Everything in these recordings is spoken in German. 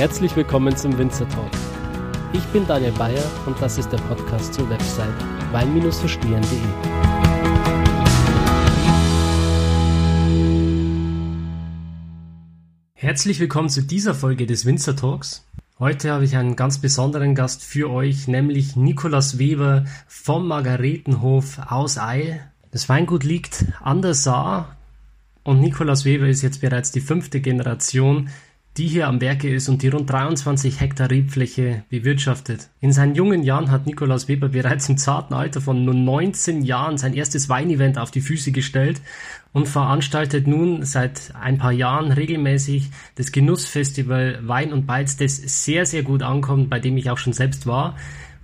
herzlich willkommen zum Winzer Talk. Ich bin Daniel Bayer und das ist der Podcast zur Website wein-verstehen.de. Herzlich willkommen zu dieser Folge des Winzer Talks. Heute habe ich einen ganz besonderen Gast für euch, nämlich Nikolaus Weber vom Margaretenhof aus Eil. Das Weingut liegt an der Saar und Nikolaus Weber ist jetzt bereits die fünfte Generation, die hier am Werke ist und die rund 23 Hektar Rebfläche bewirtschaftet. In seinen jungen Jahren hat Nikolaus Weber bereits im zarten Alter von nur 19 Jahren sein erstes Weinevent auf die Füße gestellt und veranstaltet nun seit ein paar Jahren regelmäßig das Genussfestival Wein und Beiz, das sehr, sehr gut ankommt, bei dem ich auch schon selbst war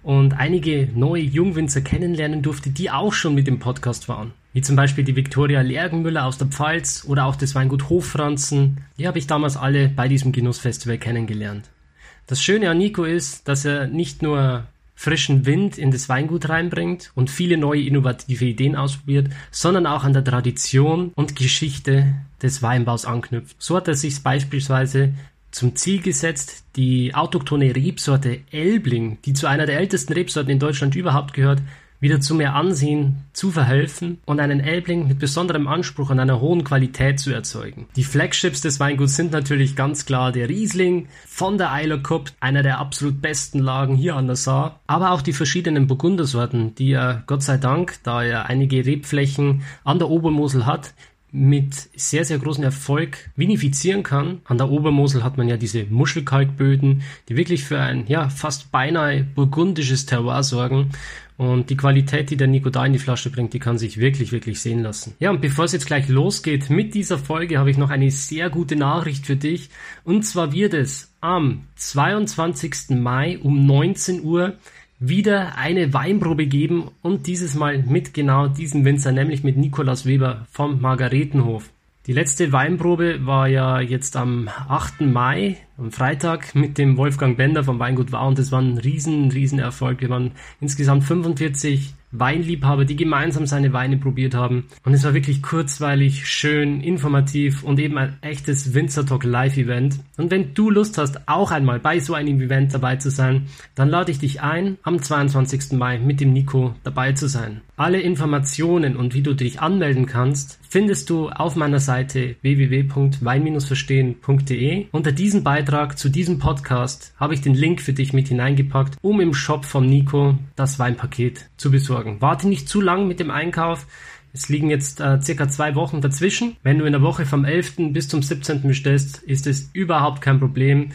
und einige neue Jungwinzer kennenlernen durfte, die auch schon mit dem Podcast waren. Wie zum Beispiel die Viktoria Lergenmüller aus der Pfalz oder auch das Weingut Hochfranzen. Die habe ich damals alle bei diesem Genussfestival kennengelernt. Das Schöne an Nico ist, dass er nicht nur frischen Wind in das Weingut reinbringt und viele neue innovative Ideen ausprobiert, sondern auch an der Tradition und Geschichte des Weinbaus anknüpft. So hat er sich beispielsweise zum Ziel gesetzt, die autochtone Rebsorte Elbling, die zu einer der ältesten Rebsorten in Deutschland überhaupt gehört, wieder zu mehr Ansehen zu verhelfen und einen Elbling mit besonderem Anspruch an einer hohen Qualität zu erzeugen. Die Flagships des Weinguts sind natürlich ganz klar der Riesling von der Eiler Cup, einer der absolut besten Lagen hier an der Saar, aber auch die verschiedenen Burgundersorten, die er Gott sei Dank, da er einige Rebflächen an der Obermosel hat, mit sehr, sehr großem Erfolg vinifizieren kann. An der Obermosel hat man ja diese Muschelkalkböden, die wirklich für ein ja fast beinahe burgundisches Terroir sorgen. Und die Qualität, die der Nico da in die Flasche bringt, die kann sich wirklich, wirklich sehen lassen. Ja, und bevor es jetzt gleich losgeht mit dieser Folge, habe ich noch eine sehr gute Nachricht für dich. Und zwar wird es am 22. Mai um 19 Uhr wieder eine Weinprobe geben und dieses Mal mit genau diesem Winzer, nämlich mit Nikolaus Weber vom Margaretenhof. Die letzte Weinprobe war ja jetzt am 8. Mai, am Freitag, mit dem Wolfgang Bender vom Weingut War und das war ein riesen, riesen Erfolg. Wir waren insgesamt 45 Weinliebhaber, die gemeinsam seine Weine probiert haben. Und es war wirklich kurzweilig, schön, informativ und eben ein echtes Winzer Talk Live Event. Und wenn du Lust hast, auch einmal bei so einem Event dabei zu sein, dann lade ich dich ein, am 22. Mai mit dem Nico dabei zu sein. Alle Informationen und wie du dich anmelden kannst, findest du auf meiner Seite www.wein-verstehen.de. Unter diesem Beitrag zu diesem Podcast habe ich den Link für dich mit hineingepackt, um im Shop von Nico das Weinpaket zu besorgen. Warte nicht zu lang mit dem Einkauf. Es liegen jetzt äh, circa zwei Wochen dazwischen. Wenn du in der Woche vom 11. bis zum 17. bestellst, ist es überhaupt kein Problem.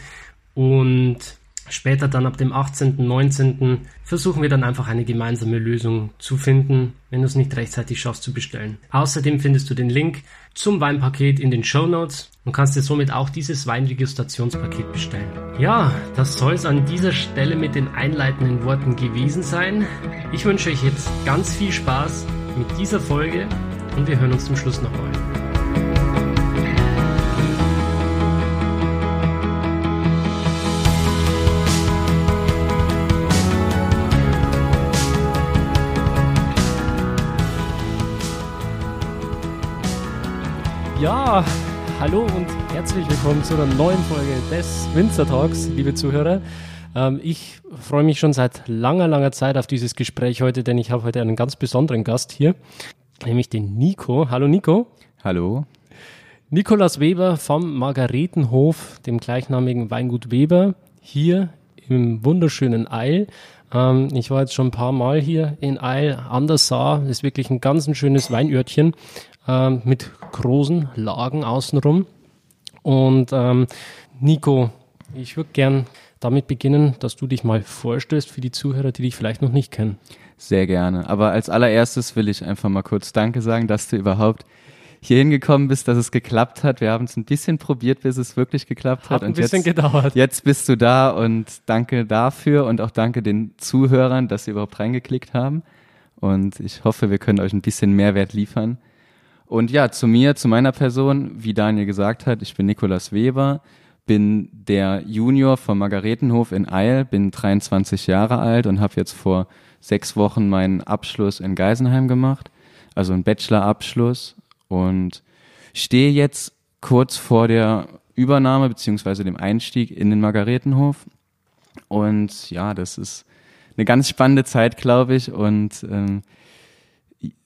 Und Später dann ab dem 18., 19. versuchen wir dann einfach eine gemeinsame Lösung zu finden, wenn du es nicht rechtzeitig schaffst zu bestellen. Außerdem findest du den Link zum Weinpaket in den Show Notes und kannst dir somit auch dieses Weinregistrationspaket bestellen. Ja, das soll es an dieser Stelle mit den einleitenden Worten gewesen sein. Ich wünsche euch jetzt ganz viel Spaß mit dieser Folge und wir hören uns zum Schluss nochmal. Ja, hallo und herzlich willkommen zu einer neuen Folge des Winzer Talks, liebe Zuhörer. Ähm, ich freue mich schon seit langer, langer Zeit auf dieses Gespräch heute, denn ich habe heute einen ganz besonderen Gast hier, nämlich den Nico. Hallo Nico. Hallo. Nikolaus Weber vom Margaretenhof, dem gleichnamigen Weingut Weber, hier im wunderschönen Eil. Ähm, ich war jetzt schon ein paar Mal hier in Eil an der Saar. Das ist wirklich ein ganz ein schönes Weinörtchen ähm, mit großen Lagen außenrum. Und ähm, Nico, ich würde gern damit beginnen, dass du dich mal vorstellst für die Zuhörer, die dich vielleicht noch nicht kennen. Sehr gerne. Aber als allererstes will ich einfach mal kurz Danke sagen, dass du überhaupt hier hingekommen bist, dass es geklappt hat. Wir haben es ein bisschen probiert, bis es wirklich geklappt hat. Hat ein bisschen jetzt, gedauert. Jetzt bist du da und danke dafür und auch danke den Zuhörern, dass sie überhaupt reingeklickt haben. Und ich hoffe, wir können euch ein bisschen Mehrwert liefern. Und ja, zu mir, zu meiner Person, wie Daniel gesagt hat, ich bin Nikolas Weber, bin der Junior vom Margaretenhof in Eil, bin 23 Jahre alt und habe jetzt vor sechs Wochen meinen Abschluss in Geisenheim gemacht, also einen Bachelorabschluss und stehe jetzt kurz vor der Übernahme beziehungsweise dem Einstieg in den Margaretenhof. Und ja, das ist eine ganz spannende Zeit, glaube ich. Und ähm,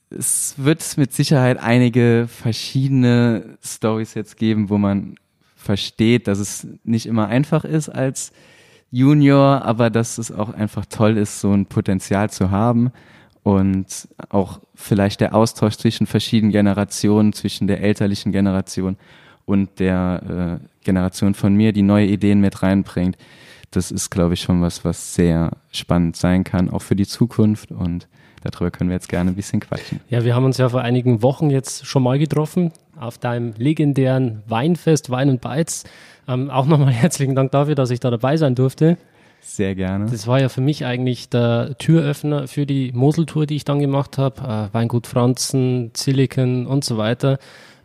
es wird mit Sicherheit einige verschiedene Stories jetzt geben, wo man versteht, dass es nicht immer einfach ist als Junior, aber dass es auch einfach toll ist, so ein Potenzial zu haben und auch vielleicht der Austausch zwischen verschiedenen Generationen, zwischen der elterlichen Generation und der äh, Generation von mir, die neue Ideen mit reinbringt. Das ist, glaube ich, schon was, was sehr spannend sein kann, auch für die Zukunft und darüber können wir jetzt gerne ein bisschen quatschen. Ja, wir haben uns ja vor einigen Wochen jetzt schon mal getroffen auf deinem legendären Weinfest Wein und Beiz. Ähm, auch nochmal herzlichen Dank dafür, dass ich da dabei sein durfte. Sehr gerne. Das war ja für mich eigentlich der Türöffner für die Moseltour, die ich dann gemacht habe. Äh, Weingut Franzen, Silicon und so weiter.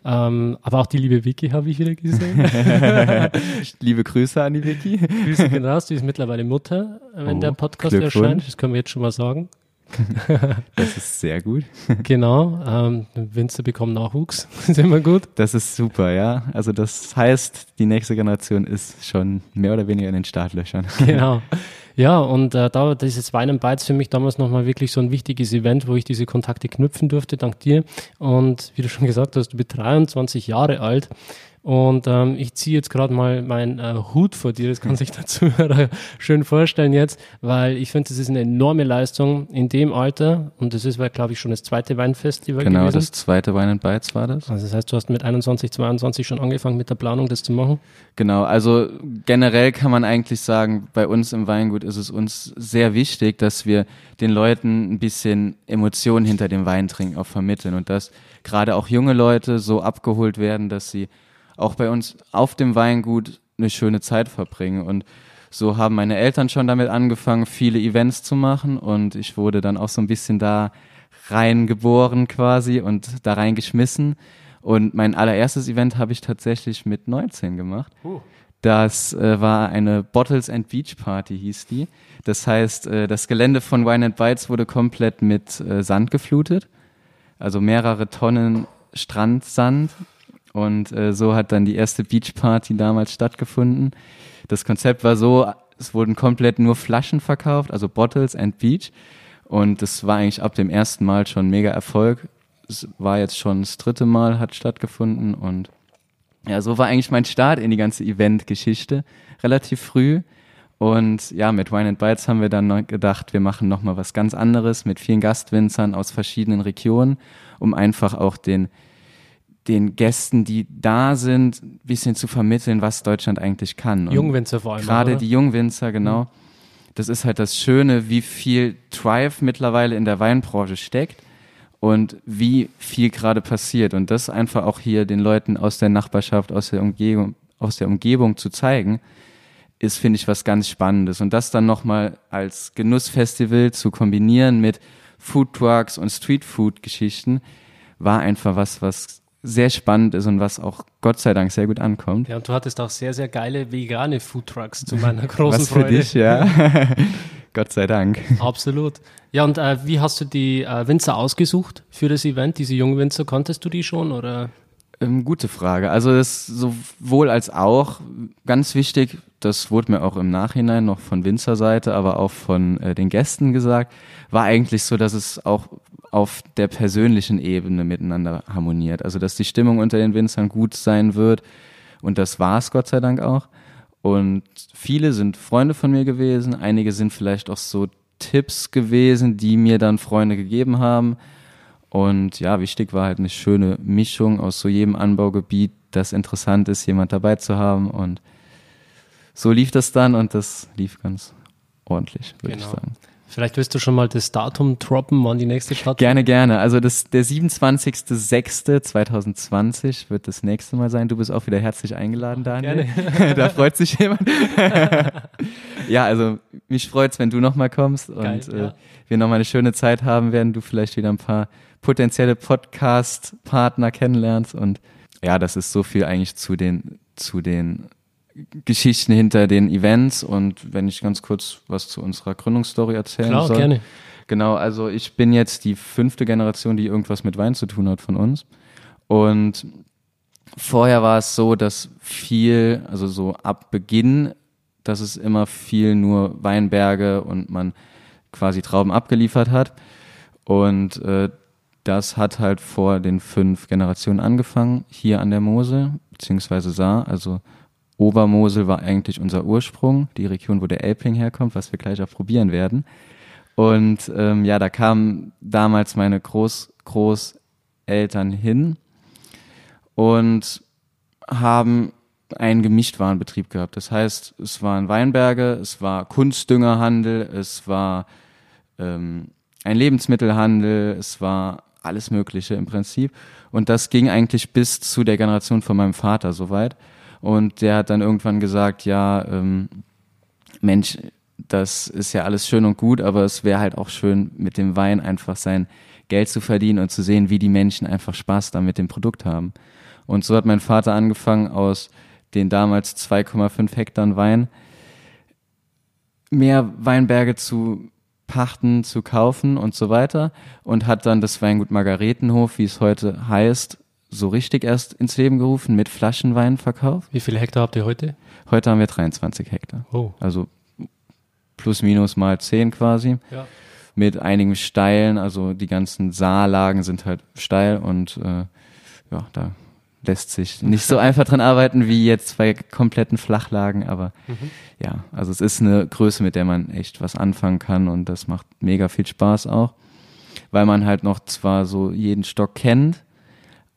Ähm, aber auch die liebe Vicky habe ich wieder gesehen. liebe Grüße an die Vicky. Grüße gehen raus, die ist mittlerweile Mutter, wenn oh, der Podcast erscheint. Das können wir jetzt schon mal sagen. das ist sehr gut. Genau, ähm, Winzer bekommen Nachwuchs, ist immer gut. Das ist super, ja. Also das heißt, die nächste Generation ist schon mehr oder weniger in den Startlöchern. Genau. Ja, und äh, da dieses Wein Beiz für mich damals nochmal wirklich so ein wichtiges Event, wo ich diese Kontakte knüpfen durfte, dank dir. Und wie du schon gesagt hast, du bist 23 Jahre alt. Und ähm, ich ziehe jetzt gerade mal meinen äh, Hut vor dir, das kann sich der Zuhörer schön vorstellen jetzt, weil ich finde, das ist eine enorme Leistung in dem Alter und das ist, glaube ich, schon das zweite Weinfestival genau, gewesen. Genau, das zweite Wein and Bites war das. Also das heißt, du hast mit 21, 22 schon angefangen mit der Planung, das zu machen? Genau, also generell kann man eigentlich sagen, bei uns im Weingut ist es uns sehr wichtig, dass wir den Leuten ein bisschen Emotionen hinter dem Weintrinken auch vermitteln und dass gerade auch junge Leute so abgeholt werden, dass sie auch bei uns auf dem Weingut eine schöne Zeit verbringen. Und so haben meine Eltern schon damit angefangen, viele Events zu machen und ich wurde dann auch so ein bisschen da reingeboren quasi und da reingeschmissen. Und mein allererstes Event habe ich tatsächlich mit 19 gemacht. Uh. Das äh, war eine Bottles and Beach Party, hieß die. Das heißt, äh, das Gelände von Wine and Bites wurde komplett mit äh, Sand geflutet. Also mehrere Tonnen Strandsand und äh, so hat dann die erste Beachparty damals stattgefunden. Das Konzept war so, es wurden komplett nur Flaschen verkauft, also Bottles and Beach. Und das war eigentlich ab dem ersten Mal schon mega Erfolg. Es war jetzt schon das dritte Mal, hat stattgefunden. Und ja, so war eigentlich mein Start in die ganze Event-Geschichte. Relativ früh. Und ja, mit Wine and Bites haben wir dann gedacht, wir machen nochmal was ganz anderes mit vielen Gastwinzern aus verschiedenen Regionen, um einfach auch den den Gästen, die da sind, ein bisschen zu vermitteln, was Deutschland eigentlich kann. Und Jungwinzer vor allem. Gerade die Jungwinzer, genau. Mhm. Das ist halt das Schöne, wie viel Drive mittlerweile in der Weinbranche steckt und wie viel gerade passiert. Und das einfach auch hier den Leuten aus der Nachbarschaft, aus der Umgebung, aus der Umgebung zu zeigen, ist, finde ich, was ganz Spannendes. Und das dann nochmal als Genussfestival zu kombinieren mit Foodtrucks und Streetfood-Geschichten, war einfach was, was sehr spannend ist und was auch Gott sei Dank sehr gut ankommt. Ja, und du hattest auch sehr, sehr geile vegane Foodtrucks zu meiner großen was Freude. Für dich, ja. Gott sei Dank. Absolut. Ja, und äh, wie hast du die äh, Winzer ausgesucht für das Event? Diese jungen Winzer, konntest du die schon oder? Ähm, gute Frage. Also das sowohl als auch ganz wichtig, das wurde mir auch im Nachhinein noch von Winzerseite, aber auch von äh, den Gästen gesagt, war eigentlich so, dass es auch auf der persönlichen Ebene miteinander harmoniert. Also dass die Stimmung unter den Winzern gut sein wird. Und das war es Gott sei Dank auch. Und viele sind Freunde von mir gewesen. Einige sind vielleicht auch so Tipps gewesen, die mir dann Freunde gegeben haben. Und ja, wichtig war halt eine schöne Mischung aus so jedem Anbaugebiet, das interessant ist, jemand dabei zu haben. Und so lief das dann und das lief ganz ordentlich, würde genau. ich sagen. Vielleicht willst du schon mal das Datum droppen, wann die nächste Stadt Gerne, gerne. Also das, der 27.06.2020 wird das nächste Mal sein. Du bist auch wieder herzlich eingeladen, Daniel. Gerne. da freut sich jemand. ja, also mich freut's, wenn du nochmal kommst Geil, und äh, ja. wir nochmal eine schöne Zeit haben werden. Du vielleicht wieder ein paar potenzielle Podcast-Partner kennenlernst und ja, das ist so viel eigentlich zu den, zu den Geschichten hinter den Events und wenn ich ganz kurz was zu unserer Gründungsstory erzählen Klar, soll. gerne. Genau, also ich bin jetzt die fünfte Generation, die irgendwas mit Wein zu tun hat von uns. Und vorher war es so, dass viel, also so ab Beginn, dass es immer viel nur Weinberge und man quasi Trauben abgeliefert hat. Und äh, das hat halt vor den fünf Generationen angefangen, hier an der Mosel, beziehungsweise Saar. Also Obermosel war eigentlich unser Ursprung, die Region, wo der Elbling herkommt, was wir gleich auch probieren werden. Und ähm, ja, da kamen damals meine Groß Großeltern hin und haben einen Gemischtwarenbetrieb gehabt. Das heißt, es waren Weinberge, es war Kunstdüngerhandel, es war ähm, ein Lebensmittelhandel, es war alles Mögliche im Prinzip. Und das ging eigentlich bis zu der Generation von meinem Vater soweit. Und der hat dann irgendwann gesagt, ja, ähm, Mensch, das ist ja alles schön und gut, aber es wäre halt auch schön, mit dem Wein einfach sein Geld zu verdienen und zu sehen, wie die Menschen einfach Spaß da mit dem Produkt haben. Und so hat mein Vater angefangen, aus den damals 2,5 Hektar Wein mehr Weinberge zu pachten, zu kaufen und so weiter und hat dann das Weingut Margaretenhof, wie es heute heißt, so richtig erst ins Leben gerufen mit Flaschenweinverkauf. Wie viele Hektar habt ihr heute? Heute haben wir 23 Hektar. Oh. Also plus minus mal 10 quasi. Ja. Mit einigen Steilen, also die ganzen Saallagen sind halt steil und äh, ja, da lässt sich nicht so einfach dran arbeiten wie jetzt bei kompletten Flachlagen, aber mhm. ja, also es ist eine Größe, mit der man echt was anfangen kann und das macht mega viel Spaß auch, weil man halt noch zwar so jeden Stock kennt,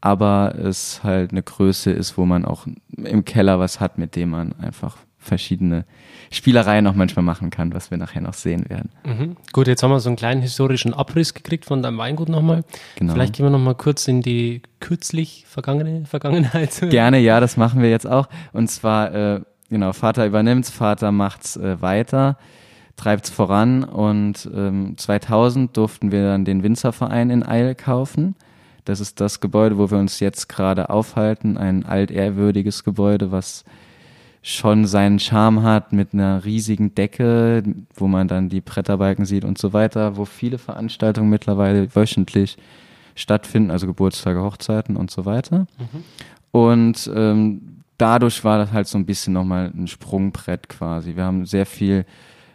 aber es halt eine Größe ist, wo man auch im Keller was hat, mit dem man einfach verschiedene Spielereien noch manchmal machen kann, was wir nachher noch sehen werden. Mhm. Gut, jetzt haben wir so einen kleinen historischen Abriss gekriegt von deinem Weingut nochmal. Genau. Vielleicht gehen wir nochmal kurz in die kürzlich vergangene Vergangenheit. Gerne, ja, das machen wir jetzt auch. Und zwar, äh, genau, Vater übernimmt's, Vater macht's äh, weiter, treibt's voran und ähm, 2000 durften wir dann den Winzerverein in Eil kaufen. Das ist das Gebäude, wo wir uns jetzt gerade aufhalten, ein altehrwürdiges Gebäude, was schon seinen Charme hat mit einer riesigen Decke, wo man dann die Bretterbalken sieht und so weiter, wo viele Veranstaltungen mittlerweile wöchentlich stattfinden, also Geburtstage, Hochzeiten und so weiter. Mhm. Und ähm, dadurch war das halt so ein bisschen nochmal ein Sprungbrett quasi. Wir haben sehr viel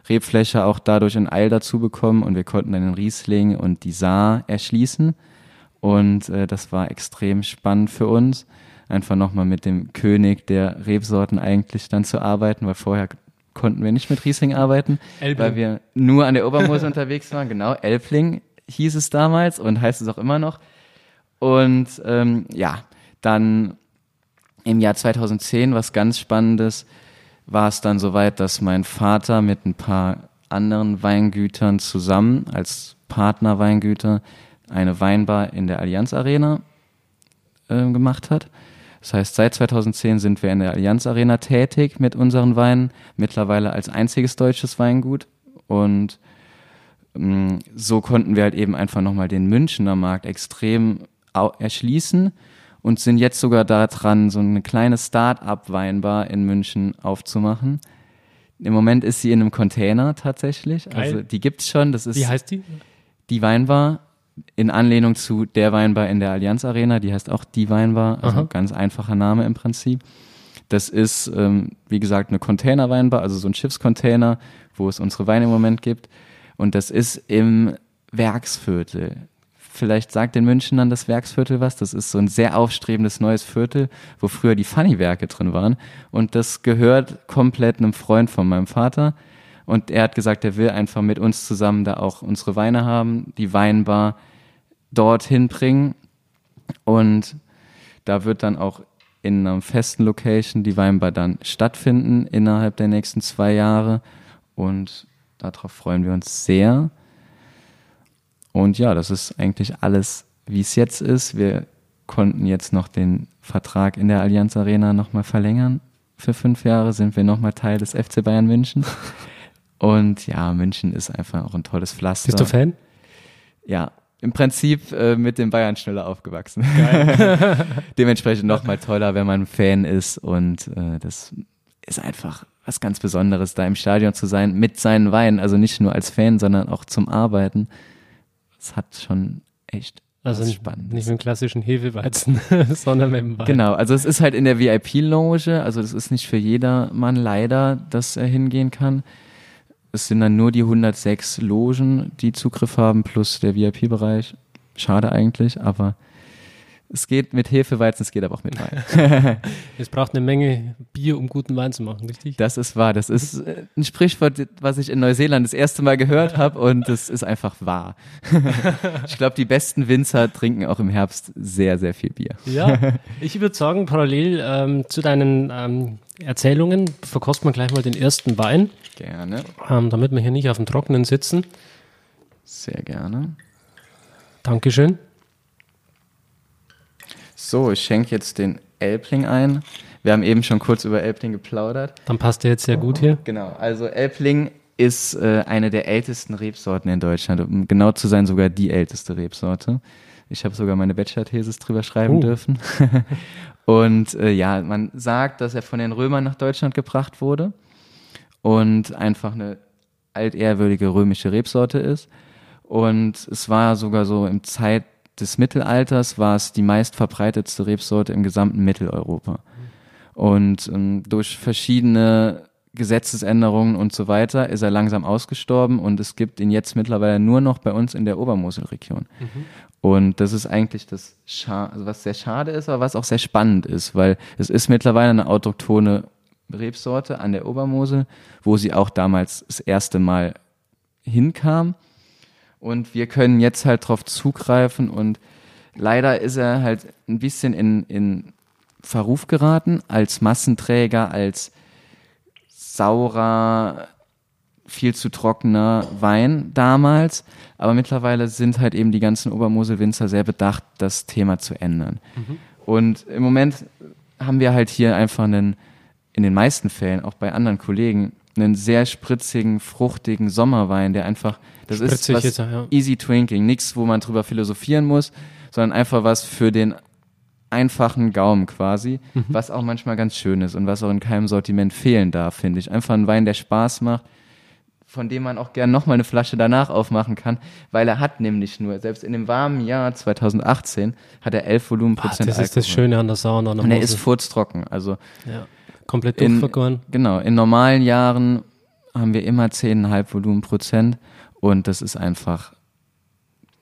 Rebfläche auch dadurch in Eil dazu bekommen und wir konnten dann den Riesling und die Saar erschließen. Und äh, das war extrem spannend für uns einfach nochmal mit dem König der Rebsorten eigentlich dann zu arbeiten, weil vorher konnten wir nicht mit Riesling arbeiten, Elbling. weil wir nur an der Obermose unterwegs waren. Genau, Elbling hieß es damals und heißt es auch immer noch. Und ähm, ja, dann im Jahr 2010, was ganz Spannendes, war es dann soweit, dass mein Vater mit ein paar anderen Weingütern zusammen als Partnerweingüter eine Weinbar in der Allianz Arena äh, gemacht hat. Das heißt, seit 2010 sind wir in der Allianz Arena tätig mit unseren Weinen, mittlerweile als einziges deutsches Weingut. Und ähm, so konnten wir halt eben einfach nochmal den Münchner Markt extrem erschließen und sind jetzt sogar daran, so eine kleine Start-up-Weinbar in München aufzumachen. Im Moment ist sie in einem Container tatsächlich. Geil. Also die gibt's schon. Das ist Wie heißt die? Die Weinbar in Anlehnung zu der Weinbar in der Allianz Arena, die heißt auch die Weinbar, also Aha. ganz einfacher Name im Prinzip. Das ist, ähm, wie gesagt, eine Containerweinbar, also so ein Schiffscontainer, wo es unsere Weine im Moment gibt. Und das ist im Werksviertel. Vielleicht sagt den Münchnern das Werksviertel was. Das ist so ein sehr aufstrebendes neues Viertel, wo früher die Funny-Werke drin waren. Und das gehört komplett einem Freund von meinem Vater. Und er hat gesagt, er will einfach mit uns zusammen da auch unsere Weine haben, die Weinbar dorthin bringen. Und da wird dann auch in einer festen Location die Weinbar dann stattfinden innerhalb der nächsten zwei Jahre. Und darauf freuen wir uns sehr. Und ja, das ist eigentlich alles, wie es jetzt ist. Wir konnten jetzt noch den Vertrag in der Allianz Arena nochmal verlängern. Für fünf Jahre sind wir nochmal Teil des FC Bayern München. Und ja, München ist einfach auch ein tolles Pflaster. Bist du Fan? Ja, im Prinzip äh, mit den Bayern schneller aufgewachsen. Geil. Dementsprechend nochmal toller, wenn man Fan ist und äh, das ist einfach was ganz Besonderes, da im Stadion zu sein mit seinen Weinen, also nicht nur als Fan, sondern auch zum Arbeiten. Das hat schon echt Also nicht, nicht mit dem klassischen Hefeweizen, sondern mit dem Wein. Genau, also es ist halt in der VIP-Loge, also das ist nicht für jedermann leider, dass er hingehen kann. Es sind dann nur die 106 Logen, die Zugriff haben, plus der VIP-Bereich. Schade eigentlich, aber es geht mit Hefeweizen, es geht aber auch mit Wein. es braucht eine Menge Bier, um guten Wein zu machen, richtig? Das ist wahr. Das ist äh, ein Sprichwort, was ich in Neuseeland das erste Mal gehört habe und es ist einfach wahr. ich glaube, die besten Winzer trinken auch im Herbst sehr, sehr viel Bier. Ja, ich würde sagen, parallel ähm, zu deinen ähm, Erzählungen verkosten wir gleich mal den ersten Wein. Gerne. Ähm, damit wir hier nicht auf dem Trockenen sitzen. Sehr gerne. Dankeschön. So, ich schenke jetzt den Elbling ein. Wir haben eben schon kurz über Elbling geplaudert. Dann passt der jetzt sehr gut hier. Genau, also Elbling ist äh, eine der ältesten Rebsorten in Deutschland. Um genau zu sein, sogar die älteste Rebsorte. Ich habe sogar meine Bachelor-Thesis drüber schreiben uh. dürfen. und äh, ja, man sagt, dass er von den Römern nach Deutschland gebracht wurde und einfach eine altehrwürdige römische Rebsorte ist. Und es war sogar so im Zeit des Mittelalters war es die meistverbreitetste Rebsorte im gesamten Mitteleuropa. Und ähm, durch verschiedene Gesetzesänderungen und so weiter ist er langsam ausgestorben und es gibt ihn jetzt mittlerweile nur noch bei uns in der Obermoselregion. Mhm. Und das ist eigentlich das, Scha also was sehr schade ist, aber was auch sehr spannend ist, weil es ist mittlerweile eine autochtone Rebsorte an der Obermosel, wo sie auch damals das erste Mal hinkam und wir können jetzt halt drauf zugreifen und leider ist er halt ein bisschen in, in Verruf geraten als Massenträger, als saurer, viel zu trockener Wein damals. Aber mittlerweile sind halt eben die ganzen Obermoselwinzer sehr bedacht, das Thema zu ändern. Mhm. Und im Moment haben wir halt hier einfach einen, in den meisten Fällen, auch bei anderen Kollegen, einen sehr spritzigen, fruchtigen Sommerwein, der einfach, das Spritzig ist was ja. easy drinking, nichts, wo man drüber philosophieren muss, sondern einfach was für den einfachen Gaumen quasi, mhm. was auch manchmal ganz schön ist und was auch in keinem Sortiment fehlen darf, finde ich. Einfach ein Wein, der Spaß macht, von dem man auch gern nochmal eine Flasche danach aufmachen kann, weil er hat nämlich nur, selbst in dem warmen Jahr 2018 hat er 11 Volumenprozent ah, Das ist das Schöne an der Sauna. Und er ist furztrocken, also ja. Komplett durchvergoren. Genau, in normalen Jahren haben wir immer 10,5 Volumenprozent und das ist einfach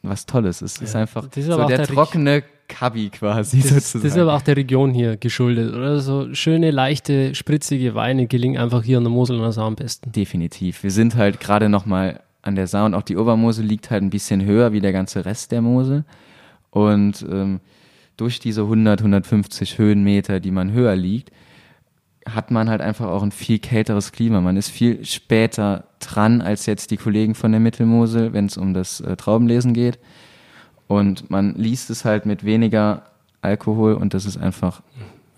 was Tolles. Es ja. ist einfach ist so der, der trockene Kabi quasi das, sozusagen. Das ist aber auch der Region hier geschuldet, oder? So schöne, leichte, spritzige Weine gelingen einfach hier an der Mosel und der Saar am besten. Definitiv. Wir sind halt gerade nochmal an der Saar und auch die Obermosel liegt halt ein bisschen höher wie der ganze Rest der Mosel und ähm, durch diese 100, 150 Höhenmeter, die man höher liegt, hat man halt einfach auch ein viel kälteres Klima. Man ist viel später dran als jetzt die Kollegen von der Mittelmosel, wenn es um das äh, Traubenlesen geht. Und man liest es halt mit weniger Alkohol und das ist einfach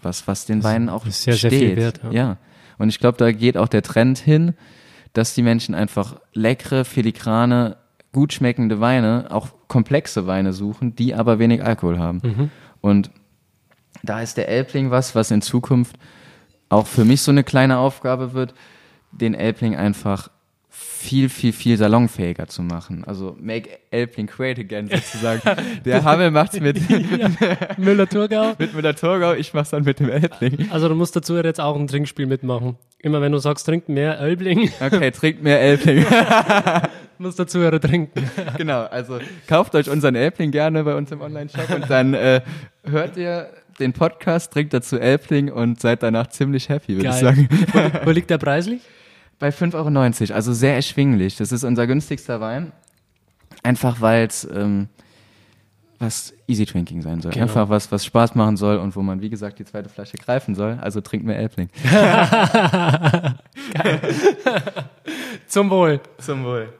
was, was den Weinen auch sehr, steht. Sehr viel wert, ja. ja. Und ich glaube, da geht auch der Trend hin, dass die Menschen einfach leckere, filigrane, gut schmeckende Weine, auch komplexe Weine suchen, die aber wenig Alkohol haben. Mhm. Und da ist der Elbling was, was in Zukunft auch für mich so eine kleine Aufgabe wird, den Elbling einfach viel, viel, viel salonfähiger zu machen. Also make Elbling great again sozusagen. Der Hammel macht's mit ja, Müller-Thurgau. mit Müller-Thurgau, ich mach's dann mit dem Elbling. Also du musst dazu jetzt auch ein Trinkspiel mitmachen. Immer wenn du sagst, trinkt mehr Elbling. Okay, trinkt mehr Elbling. muss dazu trinken. genau, also kauft euch unseren Elbling gerne bei uns im Online-Shop und dann äh, hört ihr den Podcast, trinkt dazu Elbling und seid danach ziemlich happy, würde ich sagen. Wo, wo liegt der preislich? Bei 5,90 Euro, also sehr erschwinglich. Das ist unser günstigster Wein. Einfach weil es ähm, was Easy Drinking sein soll. Genau. Einfach was, was Spaß machen soll und wo man, wie gesagt, die zweite Flasche greifen soll. Also trinkt mehr Elbling. Geil. Zum Wohl. Zum Wohl.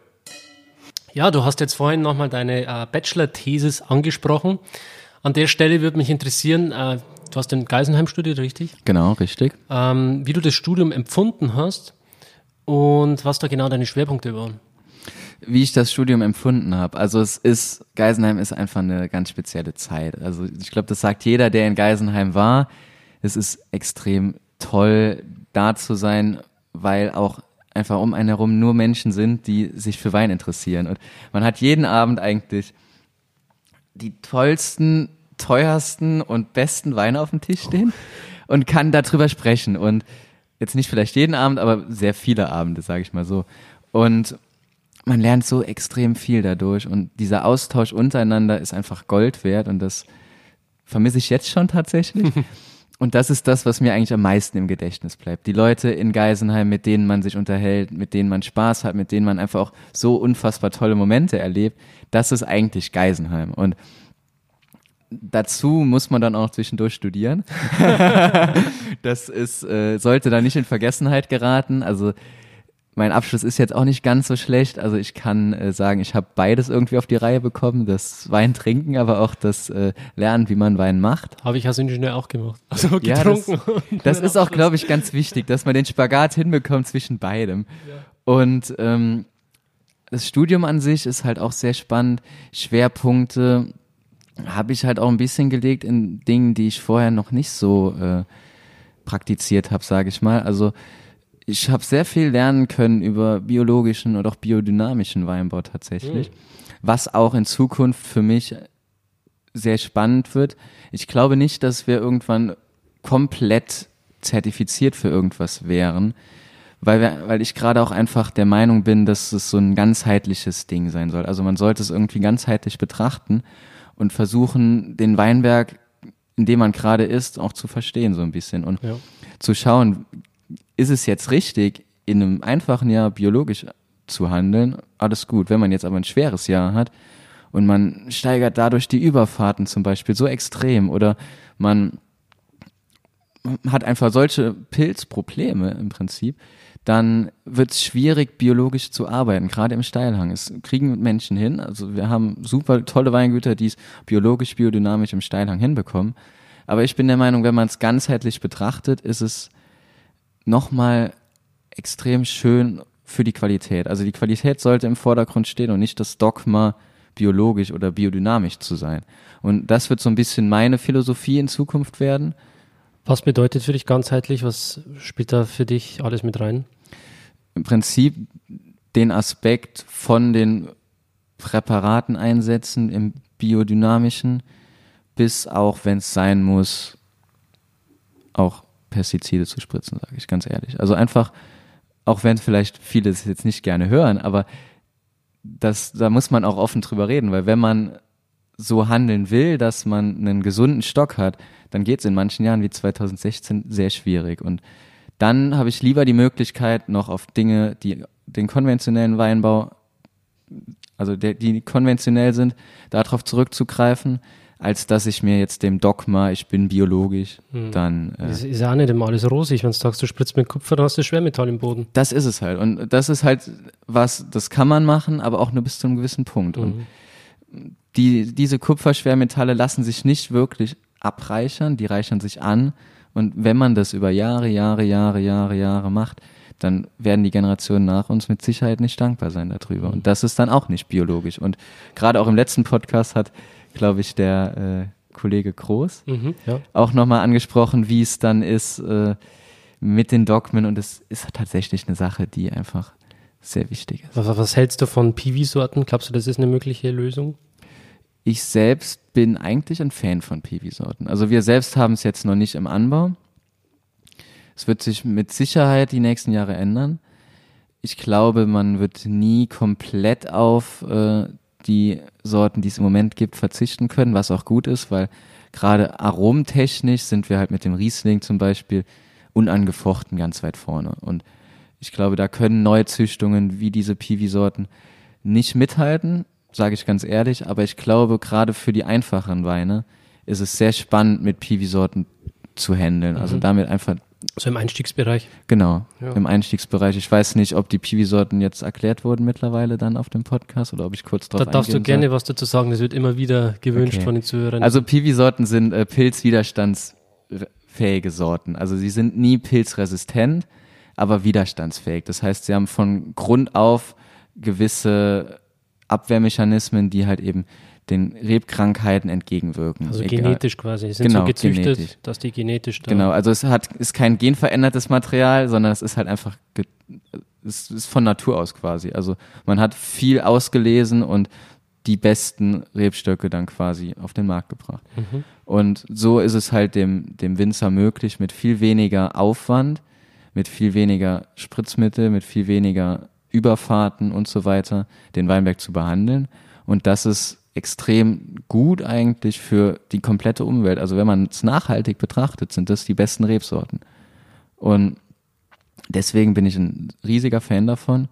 Ja, du hast jetzt vorhin nochmal deine äh, Bachelor-Thesis angesprochen. An der Stelle würde mich interessieren, äh, du hast in Geisenheim studiert, richtig? Genau, richtig. Ähm, wie du das Studium empfunden hast und was da genau deine Schwerpunkte waren. Wie ich das Studium empfunden habe. Also es ist, Geisenheim ist einfach eine ganz spezielle Zeit. Also ich glaube, das sagt jeder, der in Geisenheim war. Es ist extrem toll, da zu sein, weil auch einfach um einen herum nur Menschen sind, die sich für Wein interessieren. Und man hat jeden Abend eigentlich die tollsten, teuersten und besten Weine auf dem Tisch stehen und kann darüber sprechen. Und jetzt nicht vielleicht jeden Abend, aber sehr viele Abende, sage ich mal so. Und man lernt so extrem viel dadurch und dieser Austausch untereinander ist einfach Gold wert und das vermisse ich jetzt schon tatsächlich. Und das ist das, was mir eigentlich am meisten im Gedächtnis bleibt. Die Leute in Geisenheim, mit denen man sich unterhält, mit denen man Spaß hat, mit denen man einfach auch so unfassbar tolle Momente erlebt, das ist eigentlich Geisenheim. Und dazu muss man dann auch zwischendurch studieren. das ist, äh, sollte da nicht in Vergessenheit geraten. Also mein Abschluss ist jetzt auch nicht ganz so schlecht. Also ich kann äh, sagen, ich habe beides irgendwie auf die Reihe bekommen. Das Wein trinken, aber auch das äh, Lernen, wie man Wein macht. Habe ich als Ingenieur auch gemacht. Also getrunken. Ja, das, das ist auch, glaube ich, ganz wichtig, dass man den Spagat hinbekommt zwischen beidem. Ja. Und ähm, das Studium an sich ist halt auch sehr spannend. Schwerpunkte habe ich halt auch ein bisschen gelegt in Dingen, die ich vorher noch nicht so äh, praktiziert habe, sage ich mal. Also ich habe sehr viel lernen können über biologischen und auch biodynamischen Weinbau tatsächlich, mhm. was auch in Zukunft für mich sehr spannend wird. Ich glaube nicht, dass wir irgendwann komplett zertifiziert für irgendwas wären, weil, wir, weil ich gerade auch einfach der Meinung bin, dass es so ein ganzheitliches Ding sein soll. Also man sollte es irgendwie ganzheitlich betrachten und versuchen, den Weinberg, in dem man gerade ist, auch zu verstehen so ein bisschen und ja. zu schauen, ist es jetzt richtig, in einem einfachen Jahr biologisch zu handeln, alles gut. Wenn man jetzt aber ein schweres Jahr hat und man steigert dadurch die Überfahrten zum Beispiel so extrem oder man hat einfach solche Pilzprobleme im Prinzip, dann wird es schwierig, biologisch zu arbeiten, gerade im Steilhang. Es kriegen Menschen hin, also wir haben super tolle Weingüter, die es biologisch, biodynamisch im Steilhang hinbekommen. Aber ich bin der Meinung, wenn man es ganzheitlich betrachtet, ist es nochmal extrem schön für die Qualität. Also die Qualität sollte im Vordergrund stehen und nicht das Dogma, biologisch oder biodynamisch zu sein. Und das wird so ein bisschen meine Philosophie in Zukunft werden. Was bedeutet für dich ganzheitlich? Was spielt da für dich alles mit rein? Im Prinzip den Aspekt von den Präparaten einsetzen im biodynamischen bis auch, wenn es sein muss, auch Pestizide zu spritzen, sage ich ganz ehrlich. Also einfach, auch wenn vielleicht viele es jetzt nicht gerne hören, aber das, da muss man auch offen drüber reden, weil wenn man so handeln will, dass man einen gesunden Stock hat, dann geht es in manchen Jahren wie 2016 sehr schwierig. Und dann habe ich lieber die Möglichkeit, noch auf Dinge, die den konventionellen Weinbau, also der, die konventionell sind, darauf zurückzugreifen, als dass ich mir jetzt dem Dogma, ich bin biologisch, hm. dann. Äh, ist, ist ja auch nicht immer alles rosig, wenn du sagst, du spritzt mit Kupfer, dann hast du Schwermetall im Boden. Das ist es halt. Und das ist halt was, das kann man machen, aber auch nur bis zu einem gewissen Punkt. Mhm. Und die, diese Kupferschwermetalle lassen sich nicht wirklich abreichern, die reichern sich an. Und wenn man das über Jahre, Jahre, Jahre, Jahre, Jahre macht, dann werden die Generationen nach uns mit Sicherheit nicht dankbar sein darüber. Und das ist dann auch nicht biologisch. Und gerade auch im letzten Podcast hat glaube ich, der äh, Kollege Groß mhm, ja. auch nochmal angesprochen, wie es dann ist äh, mit den Dogmen und es ist tatsächlich eine Sache, die einfach sehr wichtig ist. Was, was hältst du von Piwi-Sorten? Glaubst du, das ist eine mögliche Lösung? Ich selbst bin eigentlich ein Fan von Piwi-Sorten. Also wir selbst haben es jetzt noch nicht im Anbau. Es wird sich mit Sicherheit die nächsten Jahre ändern. Ich glaube, man wird nie komplett auf äh, die Sorten, die es im Moment gibt, verzichten können, was auch gut ist, weil gerade aromentechnisch sind wir halt mit dem Riesling zum Beispiel unangefochten ganz weit vorne. Und ich glaube, da können neue Züchtungen wie diese Piwi-Sorten nicht mithalten, sage ich ganz ehrlich. Aber ich glaube, gerade für die einfacheren Weine ist es sehr spannend, mit Piwi-Sorten zu handeln. Also mhm. damit einfach so im Einstiegsbereich? Genau, ja. im Einstiegsbereich. Ich weiß nicht, ob die Piwi-Sorten jetzt erklärt wurden mittlerweile dann auf dem Podcast oder ob ich kurz drauf Da darfst du gerne soll. was dazu sagen, das wird immer wieder gewünscht okay. von den Zuhörern. Also Piwi-Sorten sind äh, pilzwiderstandsfähige Sorten. Also sie sind nie pilzresistent, aber widerstandsfähig. Das heißt, sie haben von Grund auf gewisse Abwehrmechanismen, die halt eben den Rebkrankheiten entgegenwirken. Also Egal. genetisch quasi. Sie sind genau, so gezüchtet, genetisch. dass die genetisch da Genau, also es hat, ist kein genverändertes Material, sondern es ist halt einfach, es ist von Natur aus quasi. Also man hat viel ausgelesen und die besten Rebstöcke dann quasi auf den Markt gebracht. Mhm. Und so ist es halt dem, dem Winzer möglich, mit viel weniger Aufwand, mit viel weniger Spritzmittel, mit viel weniger Überfahrten und so weiter, den Weinberg zu behandeln. Und das ist extrem gut eigentlich für die komplette Umwelt. Also wenn man es nachhaltig betrachtet, sind das die besten Rebsorten. Und deswegen bin ich ein riesiger Fan davon.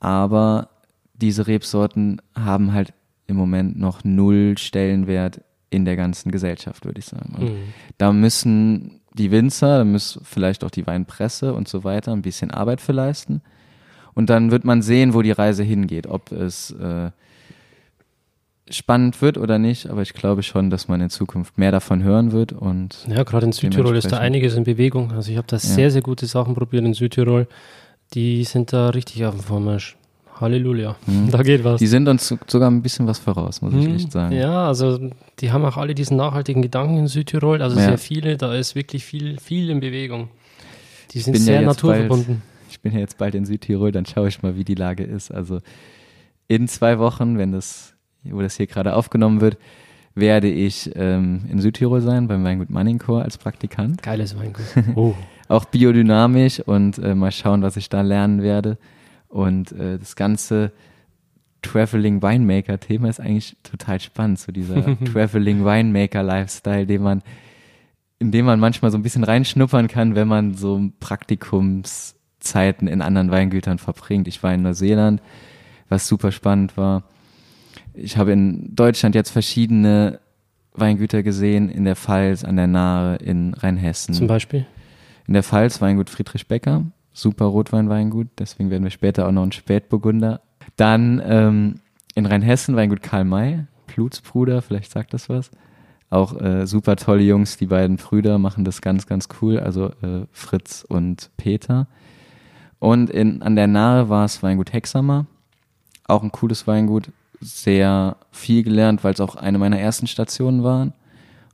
Aber diese Rebsorten haben halt im Moment noch null Stellenwert in der ganzen Gesellschaft, würde ich sagen. Mhm. da müssen die Winzer, da muss vielleicht auch die Weinpresse und so weiter ein bisschen Arbeit für leisten. Und dann wird man sehen, wo die Reise hingeht, ob es äh, spannend wird oder nicht. Aber ich glaube schon, dass man in Zukunft mehr davon hören wird. Und Ja, gerade in Südtirol ist da einiges in Bewegung. Also ich habe da sehr, sehr gute Sachen probiert in Südtirol. Die sind da richtig auf dem Vormarsch. Halleluja. Da geht was. Mhm. die sind uns so- sogar ein bisschen was voraus, muss ich Hm, echt sagen. Ja, also die haben auch alle diesen nachhaltigen Gedanken in Südtirol. Also Ja. sehr viele, da ist wirklich viel, viel in Bewegung. Die sind ja sehr jetzt naturverbunden. Ich bin ja jetzt bald in Südtirol, dann schaue ich mal, wie die Lage ist. Also in zwei Wochen, wenn das, wo das hier gerade aufgenommen wird, werde ich ähm, in Südtirol sein, beim Weingut Manningchor als Praktikant. Geiles Weingut. Oh. Auch biodynamisch und äh, mal schauen, was ich da lernen werde. Und äh, das ganze Traveling Winemaker Thema ist eigentlich total spannend, so dieser Traveling Winemaker Lifestyle, den man, in dem man manchmal so ein bisschen reinschnuppern kann, wenn man so Praktikumszeiten in anderen Weingütern verbringt. Ich war in Neuseeland, was super spannend war. Ich habe in Deutschland jetzt verschiedene Weingüter gesehen, in der Pfalz, an der Nahe, in Rheinhessen. Zum Beispiel. In der Pfalz Weingut Friedrich Becker, super Rotweinweingut, deswegen werden wir später auch noch einen Spätburgunder. Dann ähm, in Rheinhessen Weingut Karl May, Blutsbruder, vielleicht sagt das was. Auch äh, super tolle Jungs, die beiden Brüder machen das ganz, ganz cool, also äh, Fritz und Peter. Und in, an der Nahe war es Weingut Hexamer, auch ein cooles Weingut, sehr viel gelernt, weil es auch eine meiner ersten Stationen waren.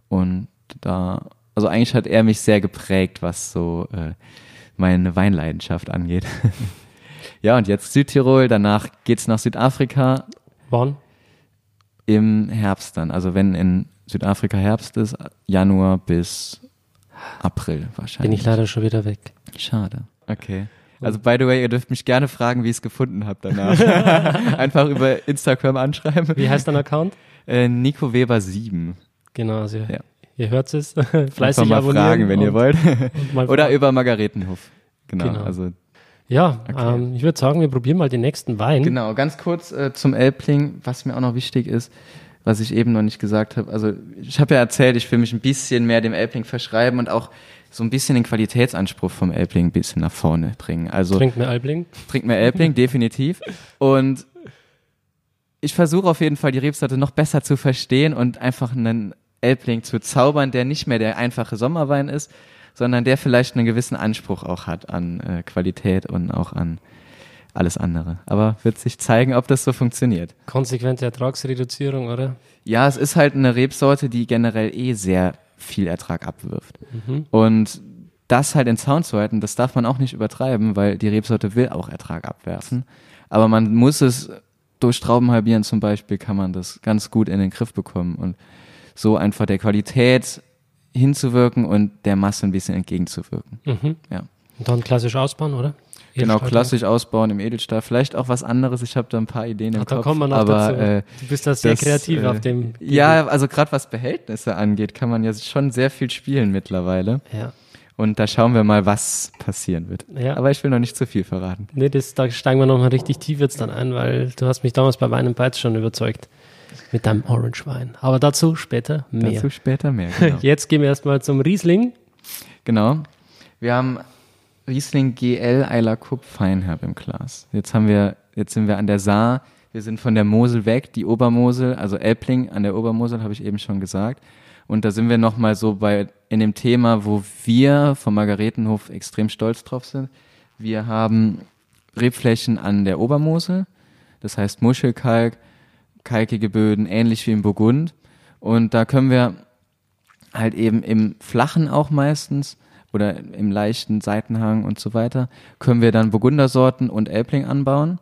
Und da, also eigentlich hat er mich sehr geprägt, was so äh, meine Weinleidenschaft angeht. ja, und jetzt Südtirol, danach geht's nach Südafrika Wann? im Herbst dann. Also wenn in Südafrika Herbst ist, Januar bis April Bin wahrscheinlich. ich leider schon wieder weg. Schade. Okay. Also by the way, ihr dürft mich gerne fragen, wie ich es gefunden habt danach. Einfach über Instagram anschreiben. Wie heißt dein Account? Äh, Nico Weber 7. Genau, also Ja. ihr hört es. Fleißig mal abonnieren. fragen, wenn ihr und- wollt. und mal Oder über Margaretenhof. Genau, Genau. also Ja, Okay. ähm, ich würde sagen, wir probieren mal den nächsten Wein. Genau, ganz kurz äh, zum Elbling, was mir auch noch wichtig ist, was ich eben noch nicht gesagt habe. Also ich habe ja erzählt, ich will mich ein bisschen mehr dem Elbling verschreiben und auch so ein bisschen den Qualitätsanspruch vom Elbling ein bisschen nach vorne bringen. Also Trinkt mir Albling. trinkt mehr Elbling, definitiv. Und ich versuche auf jeden Fall die Rebsorte noch besser zu verstehen und einfach einen Elbling zu zaubern, der nicht mehr der einfache Sommerwein ist, sondern der vielleicht einen gewissen Anspruch auch hat an äh, Qualität und auch an alles andere. Aber wird sich zeigen, ob das so funktioniert. Konsequente Ertragsreduzierung, oder? Ja, es ist halt eine Rebsorte, die generell eh sehr viel Ertrag abwirft. Mhm. Und das halt in Zaun zu halten, das darf man auch nicht übertreiben, weil die Rebsorte will auch Ertrag abwerfen. Aber man muss es durch Trauben halbieren zum Beispiel, kann man das ganz gut in den Griff bekommen und so einfach der Qualität hinzuwirken und der Masse ein bisschen entgegenzuwirken. Mhm. Ja. Und dann klassisch ausbauen, oder? Genau, Edelstahl- klassisch ausbauen im Edelstahl. Vielleicht auch was anderes. Ich habe da ein paar Ideen im Ach, da Kopf. kommen wir noch aber, dazu. Äh, du bist da sehr das, kreativ äh, auf dem. Ja, also gerade was Behältnisse angeht, kann man ja schon sehr viel spielen mittlerweile. Ja. Und da schauen wir mal, was passieren wird. Ja. Aber ich will noch nicht zu viel verraten. Nee, das, da steigen wir nochmal richtig tief jetzt dann ein, weil du hast mich damals bei Wein Bites schon überzeugt. Mit deinem Orange Wein. Aber dazu später mehr. Dazu später mehr. Genau. Jetzt gehen wir erstmal zum Riesling. genau. Wir haben Riesling GL Eiler Feinherb im Glas. Jetzt haben wir, jetzt sind wir an der Saar. Wir sind von der Mosel weg, die Obermosel, also Elbling an der Obermosel, habe ich eben schon gesagt. Und da sind wir nochmal so bei, in dem Thema, wo wir vom Margaretenhof extrem stolz drauf sind. Wir haben Rebflächen an der Obermosel, das heißt Muschelkalk, kalkige Böden, ähnlich wie im Burgund. Und da können wir halt eben im Flachen auch meistens oder im leichten Seitenhang und so weiter, können wir dann Burgundersorten und Elbling anbauen.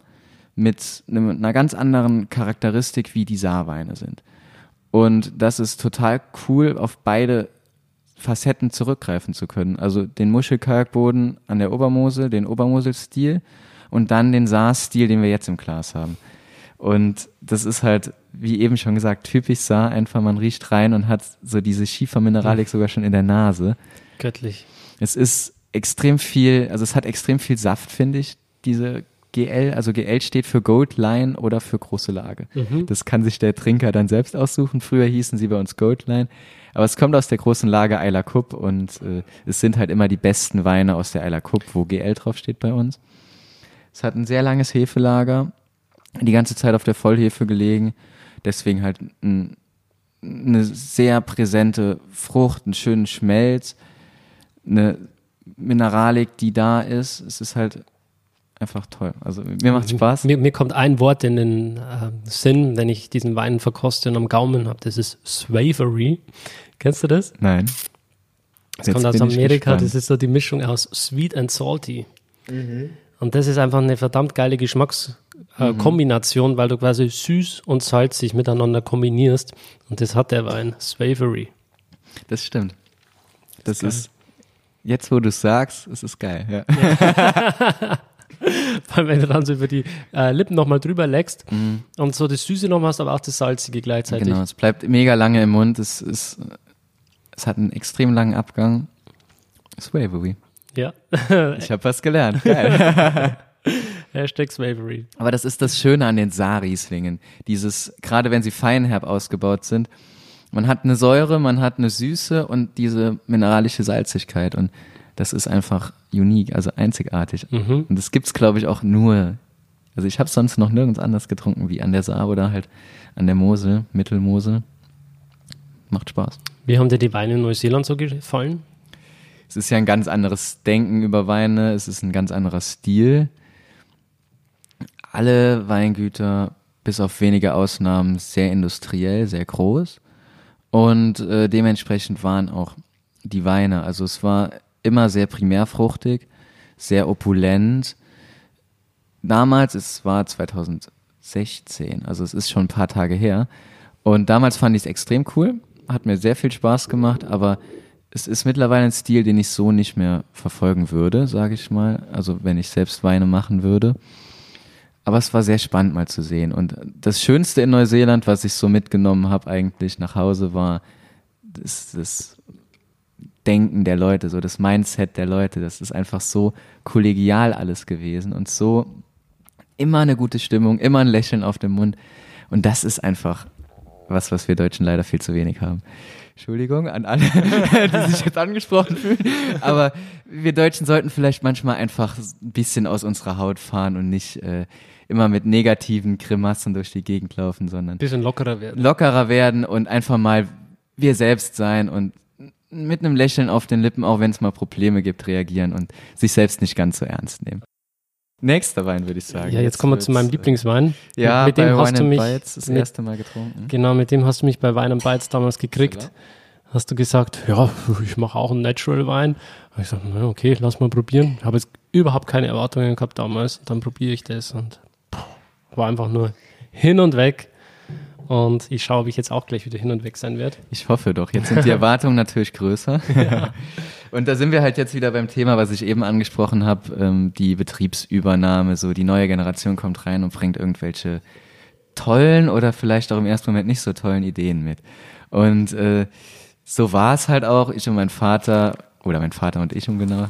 mit einer ganz anderen Charakteristik, wie die Saarweine sind. Und das ist total cool, auf beide Facetten zurückgreifen zu können. Also den Muschelkalkboden an der Obermosel, den Obermosel-Stil und dann den Saar-Stil, den wir jetzt im Glas haben. Und das ist halt, wie eben schon gesagt, typisch Saar. Einfach, man riecht rein und hat so diese Schiefermineralik sogar schon in der Nase. Göttlich. Es ist extrem viel, also es hat extrem viel Saft, finde ich, diese GL, also GL steht für Gold Line oder für große Lage. Mhm. Das kann sich der Trinker dann selbst aussuchen. Früher hießen sie bei uns Gold Line. Aber es kommt aus der großen Lage Eiler Cup und äh, es sind halt immer die besten Weine aus der Eiler Cup, wo GL draufsteht bei uns. Es hat ein sehr langes Hefelager, die ganze Zeit auf der Vollhefe gelegen. Deswegen halt ein, eine sehr präsente Frucht, einen schönen Schmelz, eine Mineralik, die da ist. Es ist halt einfach toll. Also mir macht Spaß. Mir, mir kommt ein Wort in den äh, Sinn, wenn ich diesen Wein verkoste und am Gaumen habe. Das ist Swavery. Kennst du das? Nein. Das Jetzt kommt aus Amerika. Das ist so die Mischung aus Sweet and Salty. Und das ist einfach eine verdammt geile Geschmackskombination, äh, Kombination, weil du quasi süß und salzig miteinander kombinierst. Und das hat der Wein. Swavery. Das stimmt. Das geil. ist, jetzt wo du es sagst, es ist geil. Ja. Weil wenn du dann so über die äh, Lippen nochmal drüber leckst und so das Süße nochmal hast, aber auch das Salzige gleichzeitig. Genau, es bleibt mega lange im Mund. Es ist, es hat einen extrem langen Abgang. Swavery. Ja. Ich habe was gelernt. Geil. Hashtag Swavery. Aber das ist das Schöne an den Saarrieslingen. Dieses, gerade wenn sie feinherb ausgebaut sind, man hat eine Säure, man hat eine Süße und diese mineralische Salzigkeit. Und das ist einfach unique, also einzigartig. Mhm. Und das gibt's, glaube ich, auch nur. Also ich habe sonst noch nirgends anders getrunken wie an der Saar oder halt an der Mosel, Mittelmosel. Macht Spaß. Wie haben dir die Weine in Neuseeland so gefallen? Es ist ja ein ganz anderes Denken über Weine, es ist ein ganz anderer Stil. Alle Weingüter, bis auf wenige Ausnahmen, sehr industriell, sehr groß. Und äh, dementsprechend waren auch die Weine, also es war immer sehr primärfruchtig, sehr opulent. Damals, es war 2016, also es ist schon ein paar Tage her. Und damals fand ich es extrem cool, hat mir sehr viel Spaß gemacht, aber es ist mittlerweile ein Stil, den ich so nicht mehr verfolgen würde, sage ich mal. Also wenn ich selbst Weine machen würde. Aber es war sehr spannend mal zu sehen. Und das Schönste in Neuseeland, was ich so mitgenommen habe eigentlich nach Hause, war das, das Denken der Leute, so das Mindset der Leute. Das ist einfach so kollegial alles gewesen und so immer eine gute Stimmung, immer ein Lächeln auf dem Mund. Und das ist einfach was, was wir Deutschen leider viel zu wenig haben. Entschuldigung an alle, die sich jetzt angesprochen fühlen. Aber wir Deutschen sollten vielleicht manchmal einfach ein bisschen aus unserer Haut fahren und nicht äh, immer mit negativen Grimassen durch die Gegend laufen, sondern Bisschen lockerer werden. lockerer werden und einfach mal wir selbst sein und mit einem Lächeln auf den Lippen, auch wenn es mal Probleme gibt, reagieren und sich selbst nicht ganz so ernst nehmen. Nächster Wein, würde ich sagen. Ja, jetzt kommen wir zu meinem wird's, Lieblingswein. äh, Ja, mit dem bei hast Wine du mich Bites das mit- erste Mal getrunken. Genau, mit dem hast du mich bei Wein and Bites damals gekriegt. Hast du gesagt, ja, ich mache auch einen Natural Wein. Ich gesagt, na, okay, lass mal probieren. Habe jetzt überhaupt keine Erwartungen gehabt damals. Dann probiere ich das und war einfach nur hin und weg. Und ich schaue, ob ich jetzt auch gleich wieder hin und weg sein werde. Ich hoffe doch. Jetzt sind die Erwartungen natürlich größer. Und da sind wir halt jetzt wieder beim Thema, was ich eben angesprochen habe, ähm, die Betriebsübernahme. So die neue Generation kommt rein und bringt irgendwelche tollen oder vielleicht auch im ersten Moment nicht so tollen Ideen mit. Und äh, so war es halt auch. Ich und mein Vater, oder mein Vater und ich, um genau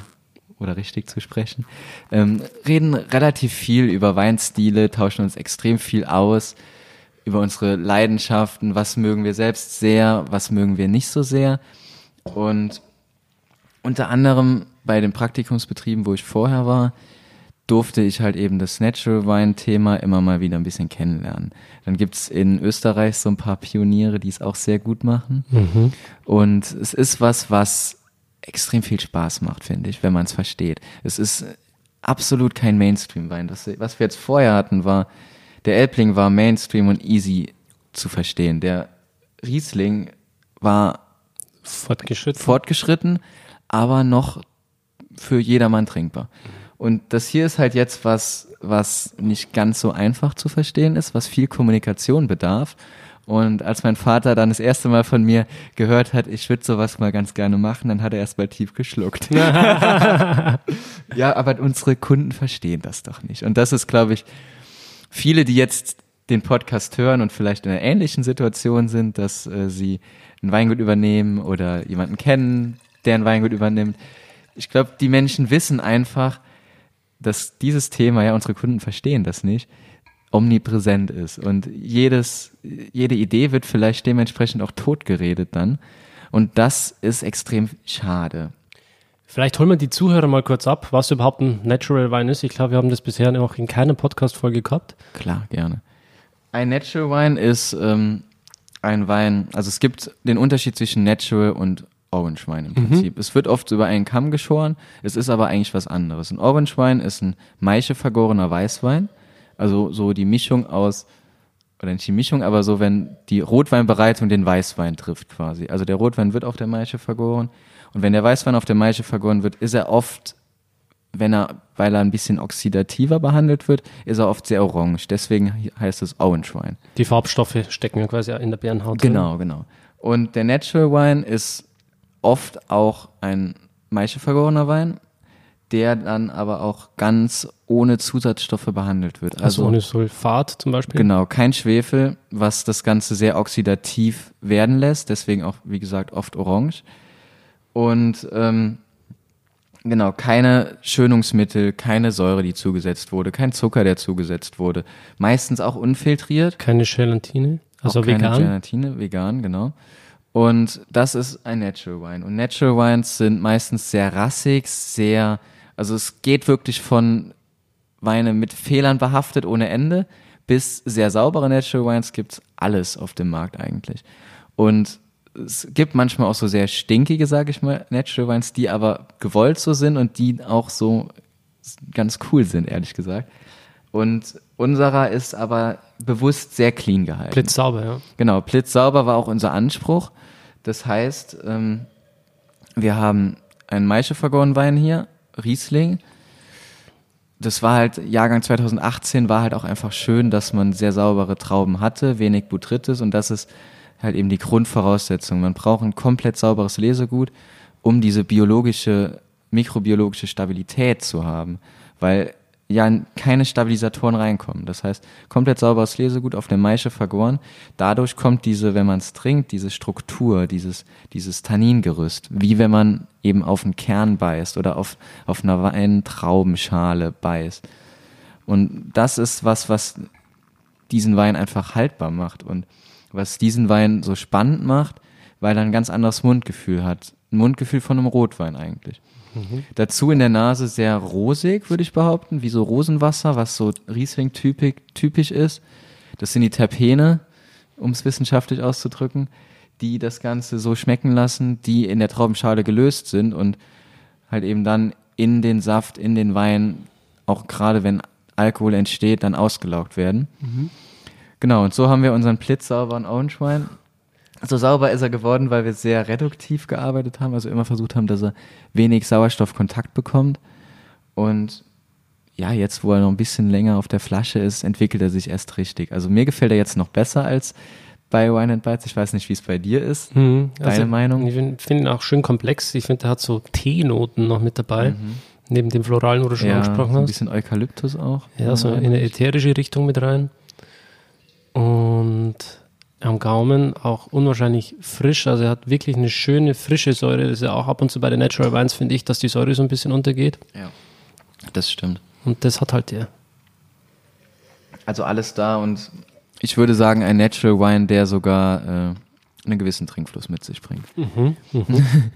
oder richtig zu sprechen, ähm, reden relativ viel über Weinstile, tauschen uns extrem viel aus über unsere Leidenschaften, was mögen wir selbst sehr, was mögen wir nicht so sehr. Und unter anderem bei den Praktikumsbetrieben, wo ich vorher war, durfte ich halt eben das Natural Wine Thema immer mal wieder ein bisschen kennenlernen. Dann gibt's in Österreich so ein paar Pioniere, die es auch sehr gut machen. Und es ist was, was extrem viel Spaß macht, finde ich, wenn man es versteht. Es ist absolut kein Mainstream-Wein. Was wir jetzt vorher hatten, war, der Elbling war Mainstream und easy zu verstehen. Der Riesling war Fortgeschritten. fortgeschritten, aber noch für jedermann trinkbar. Und das hier ist halt jetzt was, was nicht ganz so einfach zu verstehen ist, was viel Kommunikation bedarf. Und als mein Vater dann das erste Mal von mir gehört hat, ich würde sowas mal ganz gerne machen, dann hat er erst mal tief geschluckt. ja, aber unsere Kunden verstehen das doch nicht. Und das ist, glaube ich, viele, die jetzt den Podcast hören und vielleicht in einer ähnlichen Situation sind, dass äh, sie ein Weingut übernehmen oder jemanden kennen, der ein Weingut übernimmt. Ich glaube, die Menschen wissen einfach, dass dieses Thema, ja, unsere Kunden verstehen das nicht, omnipräsent ist. Und jedes, jede Idee wird vielleicht dementsprechend auch totgeredet dann. Und das ist extrem schade. Vielleicht holen wir die Zuhörer mal kurz ab, was überhaupt ein Natural Wein ist. Ich glaube, wir haben das bisher noch in keiner Podcast-Folge gehabt. Klar, gerne. Ein Natural Wine ist ähm, ein Wein, also es gibt den Unterschied zwischen Natural und Orange Wine im mhm. Prinzip. Mhm. Es wird oft über einen Kamm geschoren, es ist aber eigentlich was anderes. Ein Orange Wine ist ein Maische vergorener Weißwein, also so die Mischung aus, oder nicht die Mischung, aber so, wenn die Rotweinbereitung den Weißwein trifft quasi. Also der Rotwein wird auf der Maische vergoren und wenn der Weißwein auf der Maische vergoren wird, ist er oft wenn er, weil er ein bisschen oxidativer behandelt wird, ist er oft sehr orange. Deswegen heißt es Orange Wine. Die Farbstoffe stecken ja quasi in der Bärenhaut. Genau, drin. genau. Und der Natural Wine ist oft auch ein Maische-vergorener Wein, der dann aber auch ganz ohne Zusatzstoffe behandelt wird. Also, also ohne Sulfat zum Beispiel? Genau, kein Schwefel, was das Ganze sehr oxidativ werden lässt, deswegen auch, wie gesagt, oft orange. Und ähm, genau, keine Schönungsmittel, keine Säure, die zugesetzt wurde, kein Zucker, der zugesetzt wurde. Meistens auch unfiltriert. Keine Gelatine, also auch vegan. Keine Gelatine, vegan, genau. Und das ist ein Natural Wine. Und Natural Wines sind meistens sehr rassig, sehr, also es geht wirklich von Weine mit Fehlern behaftet ohne Ende bis sehr saubere Natural Wines gibt's alles auf dem Markt eigentlich. Und es gibt manchmal auch so sehr stinkige, sage ich mal, Natural Wines, die aber gewollt so sind und die auch so ganz cool sind, ehrlich gesagt. Und unserer ist aber bewusst sehr clean gehalten. Blitzsauber, ja. Genau, blitzsauber war auch unser Anspruch. Das heißt, ähm, wir haben einen Maischevergoren-Wein hier, Riesling. Das war halt, Jahrgang 2018 war halt auch einfach schön, dass man sehr saubere Trauben hatte, wenig Botrytis und das ist halt eben die Grundvoraussetzung. Man braucht ein komplett sauberes Lesegut, um diese biologische, mikrobiologische Stabilität zu haben. Weil ja keine Stabilisatoren reinkommen. Das heißt, komplett sauberes Lesegut auf der Maische vergoren. Dadurch kommt diese, wenn man es trinkt, diese Struktur, dieses, dieses Tanningerüst, wie wenn man eben auf einen Kern beißt oder auf, auf einer Weintraubenschale beißt. Und das ist was, was diesen Wein einfach haltbar macht und was diesen Wein so spannend macht, weil er ein ganz anderes Mundgefühl hat. Ein Mundgefühl von einem Rotwein eigentlich. Mhm. Dazu in der Nase sehr rosig, würde ich behaupten, wie so Rosenwasser, was so Riesling-typisch ist. Das sind die Terpene, um es wissenschaftlich auszudrücken, die das Ganze so schmecken lassen, die in der Traubenschale gelöst sind und halt eben dann in den Saft, in den Wein, auch gerade wenn Alkohol entsteht, dann ausgelaugt werden. Mhm. Genau, und so haben wir unseren blitzsauberen Orange Wine so sauber ist er geworden, weil wir sehr reduktiv gearbeitet haben, also immer versucht haben, dass er wenig Sauerstoffkontakt bekommt. Und ja, jetzt, wo er noch ein bisschen länger auf der Flasche ist, entwickelt er sich erst richtig. Also mir gefällt er jetzt noch besser als bei Wine and Bites. Ich weiß nicht, wie es bei dir ist. Hm, Deine also, Meinung? Ich finde ihn auch schön komplex. Ich finde, er hat so Teenoten noch mit dabei. Mhm. Neben dem Floralen, wo du schon ja, angesprochen hast. Ein bisschen Eukalyptus auch. Ja, so in eine ätherische Richtung mit rein. Und am Gaumen auch unwahrscheinlich frisch. Also er hat wirklich eine schöne, frische Säure. Das ist ja auch ab und zu bei den Natural Wines, finde ich, dass die Säure so ein bisschen untergeht. Ja, das stimmt. Und das hat halt der. Also alles da und ich würde sagen, ein Natural Wine, der sogar äh, einen gewissen Trinkfluss mit sich bringt. Mhm, mhm.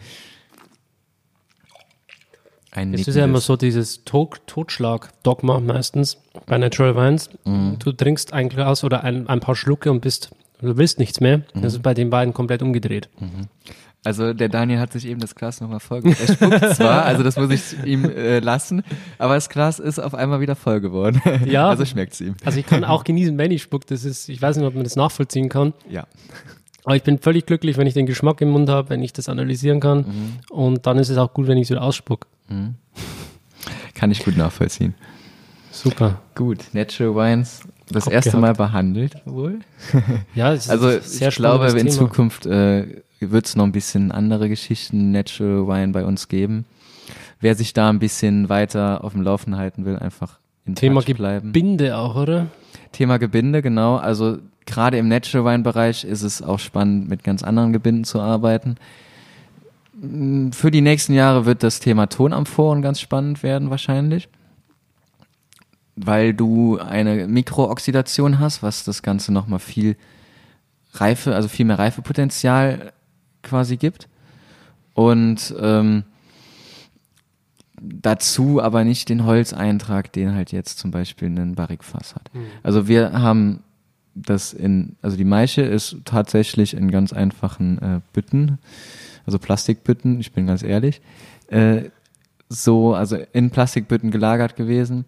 Ein es ist ja immer so dieses Totschlag-Dogma meistens bei Natural Wines. Mhm. Du trinkst ein Glas oder ein, ein paar Schlucke und bist Du willst nichts mehr. Mhm. Das ist bei den beiden komplett umgedreht. Mhm. Also der Daniel hat sich eben das Glas nochmal voll gemacht. Er spuckt zwar, also das muss ich ihm äh, lassen, aber das Glas ist auf einmal wieder voll geworden. Ja. Also schmeckt es ihm. Also ich kann auch genießen, wenn ich spuck. Das ist, ich weiß nicht, ob man das nachvollziehen kann. Ja. Aber ich bin völlig glücklich, wenn ich den Geschmack im Mund habe, wenn ich das analysieren kann. Mhm. Und dann ist es auch gut, wenn ich es wieder ausspuck. Mhm. Kann ich gut nachvollziehen. Super. Gut, Natural Wines, das Kopf erste gehabt. Mal behandelt wohl. Ja, es ist Also ich glaube, in Thema. Zukunft äh, wird es noch ein bisschen andere Geschichten Natural Wine bei uns geben. Wer sich da ein bisschen weiter auf dem Laufen halten will, einfach in Thema Touch bleiben. Binde auch, oder? Thema Gebinde, genau. Also gerade im Natural Wine Bereich ist es auch spannend, mit ganz anderen Gebinden zu arbeiten. Mm, Für die nächsten Jahre wird das Thema Tonamphoren ganz spannend werden wahrscheinlich, weil du eine Mikrooxidation hast, was das Ganze nochmal viel Reife, also viel mehr Reifepotenzial quasi gibt. Und ähm, dazu aber nicht den Holzeintrag, den halt jetzt zum Beispiel ein Barrikfass hat. Also wir haben das in, also die Maische ist tatsächlich in ganz einfachen äh, Bütten, also Plastikbütten, ich bin ganz ehrlich, äh, so, also in Plastikbütten gelagert gewesen,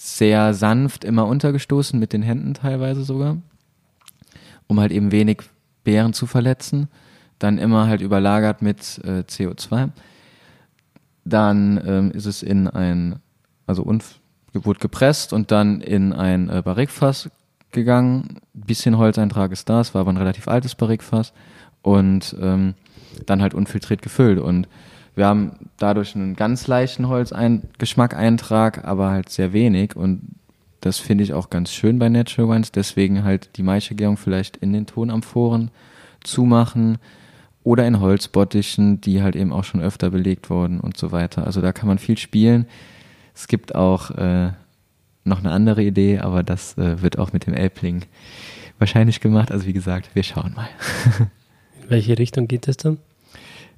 sehr sanft immer untergestoßen, mit den Händen teilweise sogar, um halt eben wenig Beeren zu verletzen, dann immer halt überlagert mit äh, CO2 dann ähm, ist es in ein, also wurde gepresst und dann in ein äh, Barrikfass gegangen. Bisschen Holzeintrag ist da, es war aber ein relativ altes Barrikfass und ähm, dann halt unfiltriert gefüllt. Und wir haben dadurch einen ganz leichten Holzgeschmackeintrag, aber halt sehr wenig und das finde ich auch ganz schön bei Natural Wines. Deswegen halt die Maischegärung vielleicht in den Tonamphoren zumachen oder in Holzbottichen, die halt eben auch schon öfter belegt wurden und so weiter. Also da kann man viel spielen. Es gibt auch äh, noch eine andere Idee, aber das äh, wird auch mit dem Elbling wahrscheinlich gemacht. Also wie gesagt, wir schauen mal. In welche Richtung geht es dann?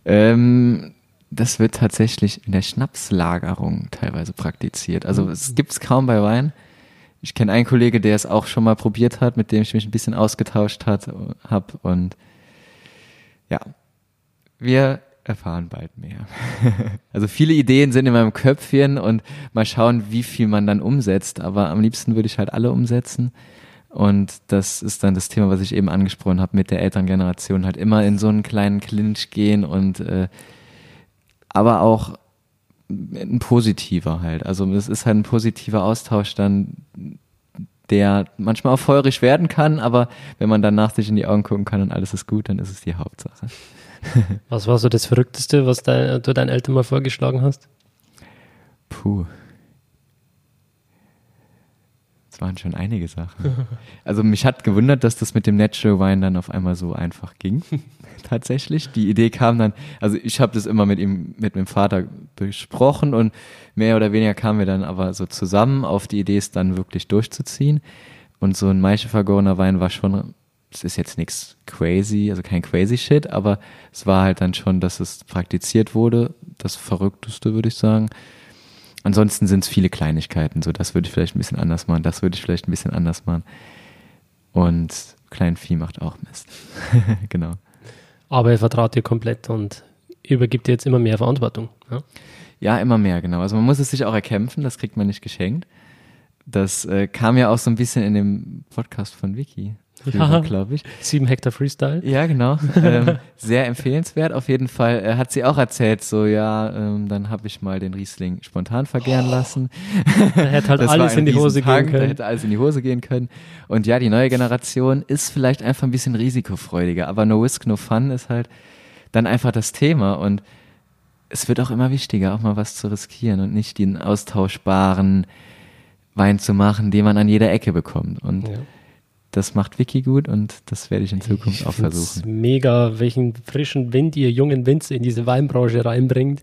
Ähm, das wird tatsächlich in der Schnapslagerung teilweise praktiziert. Also es gibt es kaum bei Wein. Ich kenne einen Kollege, der es auch schon mal probiert hat, mit dem ich mich ein bisschen ausgetauscht hat, habe und ja, wir erfahren bald mehr. also viele Ideen sind in meinem Köpfchen und mal schauen, wie viel man dann umsetzt. Aber am liebsten würde ich halt alle umsetzen. Und das ist dann das Thema, was ich eben angesprochen habe mit der älteren Generation, halt immer in so einen kleinen Clinch gehen und äh, aber auch ein positiver halt. Also es ist halt ein positiver Austausch dann, der manchmal auch feurig werden kann, aber wenn man danach sich in die Augen gucken kann und alles ist gut, dann ist es die Hauptsache. Was war so das Verrückteste, was dein, du deinen Eltern mal vorgeschlagen hast? Puh. Es waren schon einige Sachen. Also mich hat gewundert, dass das mit dem Natural Wine dann auf einmal so einfach ging. Tatsächlich. Die Idee kam dann, also ich habe das immer mit ihm, mit meinem Vater besprochen und mehr oder weniger kamen wir dann aber so zusammen auf die Idee, es dann wirklich durchzuziehen. Und so ein Maische vergorener Wein war schon, es ist jetzt nichts crazy, also kein crazy shit, aber es war halt dann schon, dass es praktiziert wurde. Das Verrückteste, würde ich sagen. Ansonsten sind es viele Kleinigkeiten. So, das würde ich vielleicht ein bisschen anders machen, das würde ich vielleicht ein bisschen anders machen. Und Kleinvieh macht auch Mist. genau. Aber er vertraut dir komplett und übergibt dir jetzt immer mehr Verantwortung. Ja? Ja, immer mehr, genau. Also man muss es sich auch erkämpfen, das kriegt man nicht geschenkt. Das äh, kam ja auch so ein bisschen in dem Podcast von Vicky, Ja. glaube ich. Sieben Hektar Freestyle. Ja, genau. ähm, sehr empfehlenswert. Auf jeden Fall äh, hat sie auch erzählt, so ja, ähm, dann habe ich mal den Riesling spontan vergären lassen. Da hätte halt alles in die Hose gehen Da können. hätte alles in die Hose gehen können. Und ja, die neue Generation ist vielleicht einfach ein bisschen risikofreudiger, aber No Risk, No Fun ist halt dann einfach das Thema und es wird auch immer wichtiger, auch mal was zu riskieren und nicht den austauschbaren Wein zu machen, den man an jeder Ecke bekommt. Und Ja. Das macht Vicky gut und das werde ich in Zukunft Ich auch versuchen. Mega, welchen frischen Wind ihr jungen Winzer in diese Weinbranche reinbringt.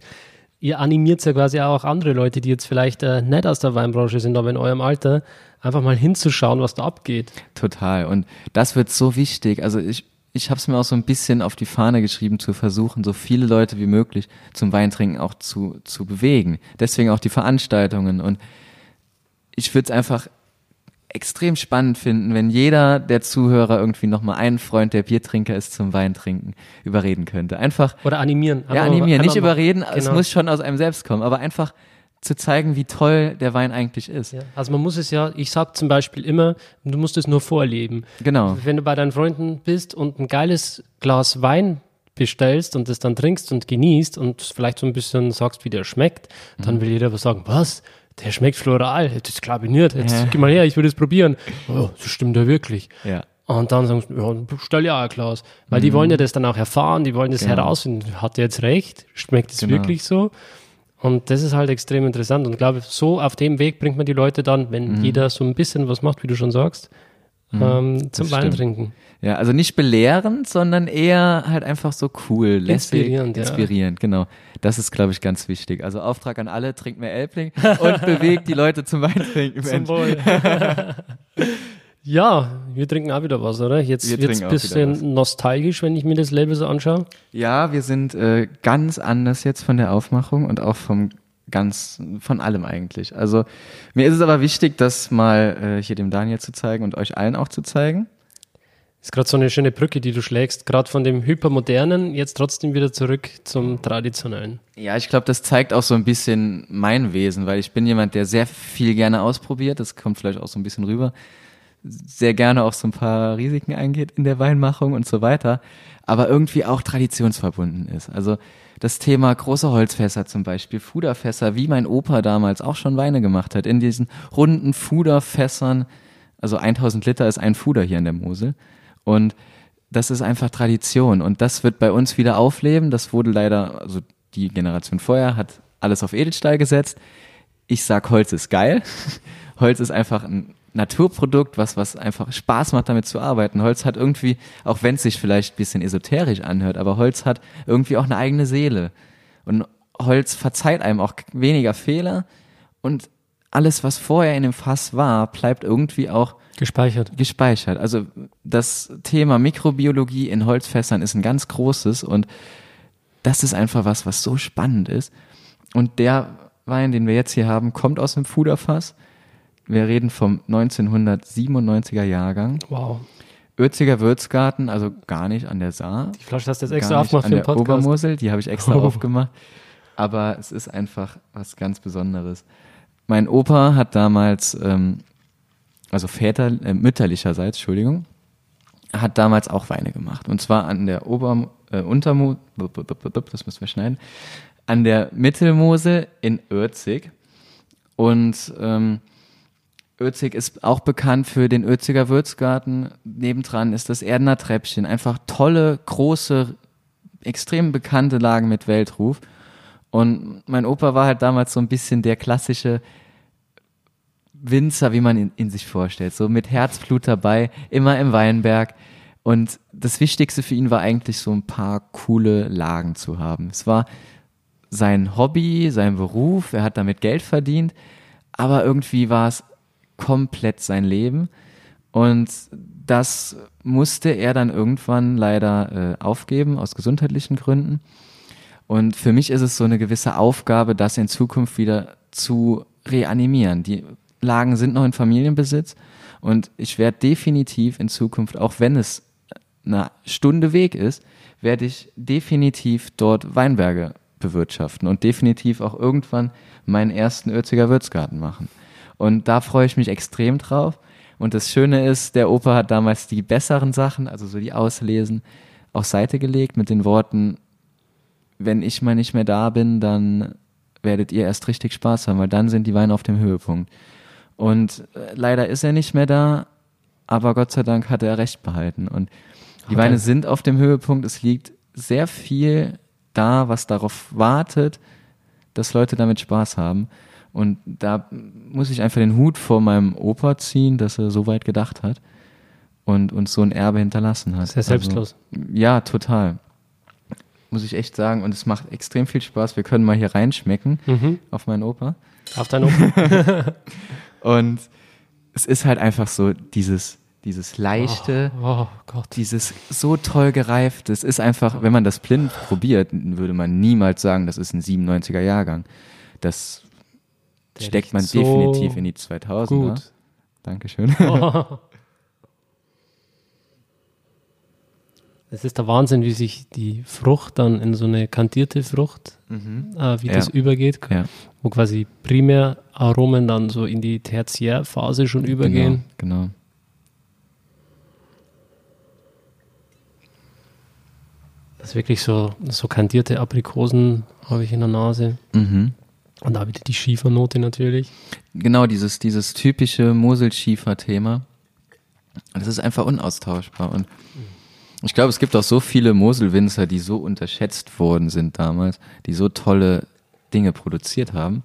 Ihr animiert ja quasi auch andere Leute, die jetzt vielleicht äh, nicht aus der Weinbranche sind, aber in eurem Alter, einfach mal hinzuschauen, was da abgeht. Total. Und das wird so wichtig. Also ich, ich habe es mir auch so ein bisschen auf die Fahne geschrieben, zu versuchen, so viele Leute wie möglich zum Weintrinken auch zu, zu bewegen. Deswegen auch die Veranstaltungen. Und ich würde es einfach extrem spannend finden, wenn jeder der Zuhörer irgendwie nochmal einen Freund, der Biertrinker ist, zum Weintrinken überreden könnte. Einfach Oder animieren. ja, animieren, nicht überreden, es Genau. muss schon aus einem selbst kommen, aber einfach zu zeigen, wie toll der Wein eigentlich ist. Ja, also man muss es ja, ich sag zum Beispiel immer, du musst es nur vorleben. Genau. Wenn du bei deinen Freunden bist und ein geiles Glas Wein bestellst und das dann trinkst und genießt und vielleicht so ein bisschen sagst, wie der schmeckt, dann Mhm. will jeder aber sagen, was? Der schmeckt floral. Das glaube ich nicht. Jetzt geh mal her, ich will das probieren. Oh, das stimmt ja wirklich. Ja. Und dann sagen sie, ja, stell ja auch Glas. Weil die wollen ja das dann auch erfahren, die wollen das Mhm. Genau. herausfinden. Hat der jetzt recht? Schmeckt es Genau. wirklich so? Und das ist halt extrem interessant. Und ich glaube, so auf dem Weg bringt man die Leute dann, wenn Mhm. jeder so ein bisschen was macht, wie du schon sagst, ähm, zum Wein trinken. Ja, also nicht belehrend, sondern eher halt einfach so cool, lässig, Inspirierend, ja. inspirierend, genau. Das ist, glaube ich, ganz wichtig. Also Auftrag an alle, trinkt mehr Elbling und bewegt die Leute zum Weintrinken. Zum Mensch. Wohl. ja, wir trinken auch wieder was, oder? Jetzt Wir wird es trinken ein bisschen nostalgisch, wenn ich mir das Label so anschaue. Ja, wir sind äh, ganz anders jetzt von der Aufmachung und auch vom ganz von allem eigentlich. Also mir ist es aber wichtig, das mal äh, hier dem Daniel zu zeigen und euch allen auch zu zeigen. Ist gerade so eine schöne Brücke, die du schlägst, gerade von dem hypermodernen, jetzt trotzdem wieder zurück zum traditionellen. Ja, ich glaube, das zeigt auch so ein bisschen mein Wesen, weil ich bin jemand, der sehr viel gerne ausprobiert. Das kommt vielleicht auch so ein bisschen rüber. Sehr gerne auch so ein paar Risiken eingeht in der Weinmachung und so weiter. Aber irgendwie auch traditionsverbunden ist. Also das Thema große Holzfässer zum Beispiel, Fuderfässer, wie mein Opa damals auch schon Weine gemacht hat, in diesen runden Fuderfässern. Also 1000 Liter ist ein Fuder hier in der Mosel. Und das ist einfach Tradition und das wird bei uns wieder aufleben. Das wurde leider, also die Generation vorher hat alles auf Edelstahl gesetzt. Ich sag, Holz ist geil. Holz ist einfach ein Naturprodukt, was, was einfach Spaß macht, damit zu arbeiten. Holz hat irgendwie, auch wenn es sich vielleicht ein bisschen esoterisch anhört, aber Holz hat irgendwie auch eine eigene Seele. Und Holz verzeiht einem auch weniger Fehler und alles, was vorher in dem Fass war, bleibt irgendwie auch Gespeichert. gespeichert. Also das Thema Mikrobiologie in Holzfässern ist ein ganz großes und das ist einfach was, was so spannend ist. Und der Wein, den wir jetzt hier haben, kommt aus dem Fuderfass. Wir reden vom 1997er Jahrgang. Wow. Ötziger Würzgarten, also gar nicht an der Saar. Die Flasche hast du jetzt extra aufgemacht für den Podcast. Obermosel, die habe ich extra Oh. aufgemacht. Aber es ist einfach was ganz Besonderes. Mein Opa hat damals, ähm, also Väter, äh, mütterlicherseits, Entschuldigung, hat damals auch Weine gemacht. Und zwar an der Ober, äh, Untermo, das müssen wir schneiden, an der Mittelmosel in Örzig. Und ähm, Örzig ist auch bekannt für den Öziger Würzgarten. Nebendran ist das Erdener Treppchen. Einfach tolle, große, extrem bekannte Lagen mit Weltruf. Und mein Opa war halt damals so ein bisschen der klassische Winzer, wie man ihn, ihn sich vorstellt. So mit Herzblut dabei, immer im Weinberg. Und das Wichtigste für ihn war eigentlich so ein paar coole Lagen zu haben. Es war sein Hobby, sein Beruf, er hat damit Geld verdient, aber irgendwie war es komplett sein Leben. Und das musste er dann irgendwann leider äh, aufgeben, aus gesundheitlichen Gründen. Und für mich ist es so eine gewisse Aufgabe, das in Zukunft wieder zu reanimieren. Die Lagen sind noch in Familienbesitz und ich werde definitiv in Zukunft, auch wenn es eine Stunde Weg ist, werde ich definitiv dort Weinberge bewirtschaften und definitiv auch irgendwann meinen ersten Ötziger Würzgarten machen. Und da freue ich mich extrem drauf. Und das Schöne ist, der Opa hat damals die besseren Sachen, also so die Auslesen, auf Seite gelegt mit den Worten, wenn ich mal nicht mehr da bin, dann werdet ihr erst richtig Spaß haben, weil dann sind die Weine auf dem Höhepunkt. Und äh, leider ist er nicht mehr da, aber Gott sei Dank hat er recht behalten. Und die er. Weine sind auf dem Höhepunkt. Es liegt sehr viel da, was darauf wartet, dass Leute damit Spaß haben. Und da muss ich einfach den Hut vor meinem Opa ziehen, dass er so weit gedacht hat und uns so ein Erbe hinterlassen hat. Sehr selbstlos. Also, ja, total. Muss ich echt sagen. Und es macht extrem viel Spaß. Wir können mal hier reinschmecken Mhm. auf meinen Opa. Auf deinen Ofen. Und es ist halt einfach so dieses, dieses leichte, Oh Gott. dieses so toll gereift. Es ist einfach, wenn man das blind probiert, würde man niemals sagen, das ist ein 97er Jahrgang. Das Der steckt man so definitiv in die 2000er. Gut. Dankeschön. Es ist der Wahnsinn, wie sich die Frucht dann in so eine kantierte Frucht, äh, wie Ja. das übergeht, ja, wo quasi Primäraromen dann so in die Tertiärphase schon übergehen. Genau, genau. Das ist wirklich so, so kandierte Aprikosen habe ich in der Nase. Mhm. Und da wieder die Schiefernote natürlich. Genau, dieses, dieses typische Moselschiefer-Thema. Das ist einfach unaustauschbar. Und ich glaube, es gibt auch so viele Moselwinzer, die so unterschätzt worden sind damals, die so tolle Dinge produziert haben.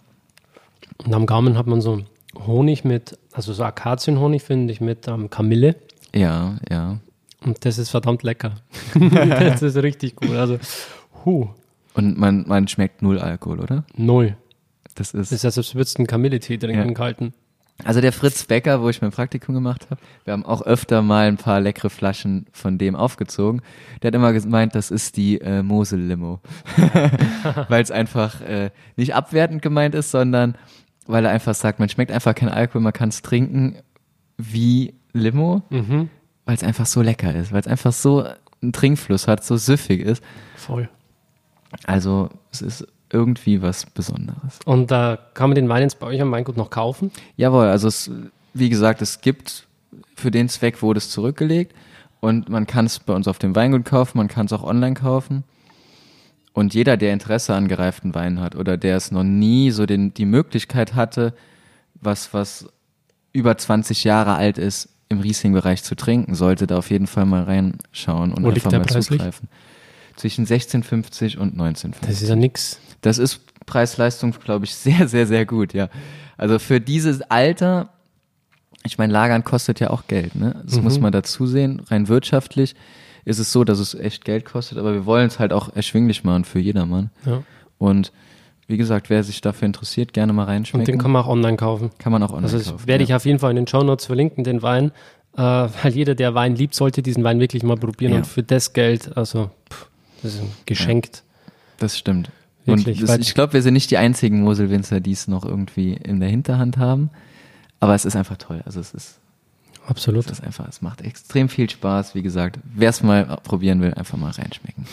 Und am Gaumen hat man so Honig mit, also so Akazienhonig finde ich mit ähm, Kamille. Ja, ja. Und das ist verdammt lecker. das ist richtig gut. Also, huh, Und man, man schmeckt null Alkohol, oder? null. Das Das ist. ist, als ob würdest du einen Kamilletee trinken, Ja. kalten. Also der Fritz Becker, wo ich mein Praktikum gemacht habe, wir haben auch öfter mal ein paar leckere Flaschen von dem aufgezogen. Der hat immer gemeint, das ist die äh, Mosel-Limo. weil es einfach äh, nicht abwertend gemeint ist, sondern weil er einfach sagt, man schmeckt einfach kein Alkohol, man kann es trinken wie Limo, Mhm. weil es einfach so lecker ist, weil es einfach so einen Trinkfluss hat, so süffig ist. Voll. Also es ist irgendwie was Besonderes. Und da kann man den Wein jetzt bei euch am Weingut noch kaufen. Jawohl, also es, wie gesagt, es gibt für den Zweck wurde es zurückgelegt und man kann es bei uns auf dem Weingut kaufen, man kann es auch online kaufen. Und jeder, der Interesse an gereiften Weinen hat oder der es noch nie so den, die Möglichkeit hatte, was, was über 20 Jahre alt ist, im Riesling-Bereich zu trinken, sollte da auf jeden Fall mal reinschauen und Wo einfach mal preislich? zugreifen. Zwischen 16,50 und 19,50. Das ist ja nix. Das ist Preis-Leistung, glaube ich, sehr, sehr, sehr gut, ja. Also für dieses Alter, ich meine, Lagern kostet ja auch Geld, ne? Das Mhm. muss man dazu sehen. Rein wirtschaftlich ist es so, dass es echt Geld kostet, aber wir wollen es halt auch erschwinglich machen für jedermann. Ja. Und wie gesagt, wer sich dafür interessiert, gerne mal Und reinschmecken. den kann man auch online kaufen. kann man auch online Also das kaufen. werde ja. ich auf jeden Fall in den Show Notes verlinken, den Wein. Äh, weil jeder, der Wein liebt, sollte diesen Wein wirklich mal probieren. Ja. Und für das Geld, also pff, das ist geschenkt. Das stimmt. Wirklich, und das, ich glaube, wir sind nicht die einzigen Moselwinzer, die es noch irgendwie in der Hinterhand haben. Aber es ist einfach toll. Also es ist Absolut. Das ist einfach, es macht extrem viel Spaß. Wie gesagt, wer es mal probieren will, einfach mal reinschmecken.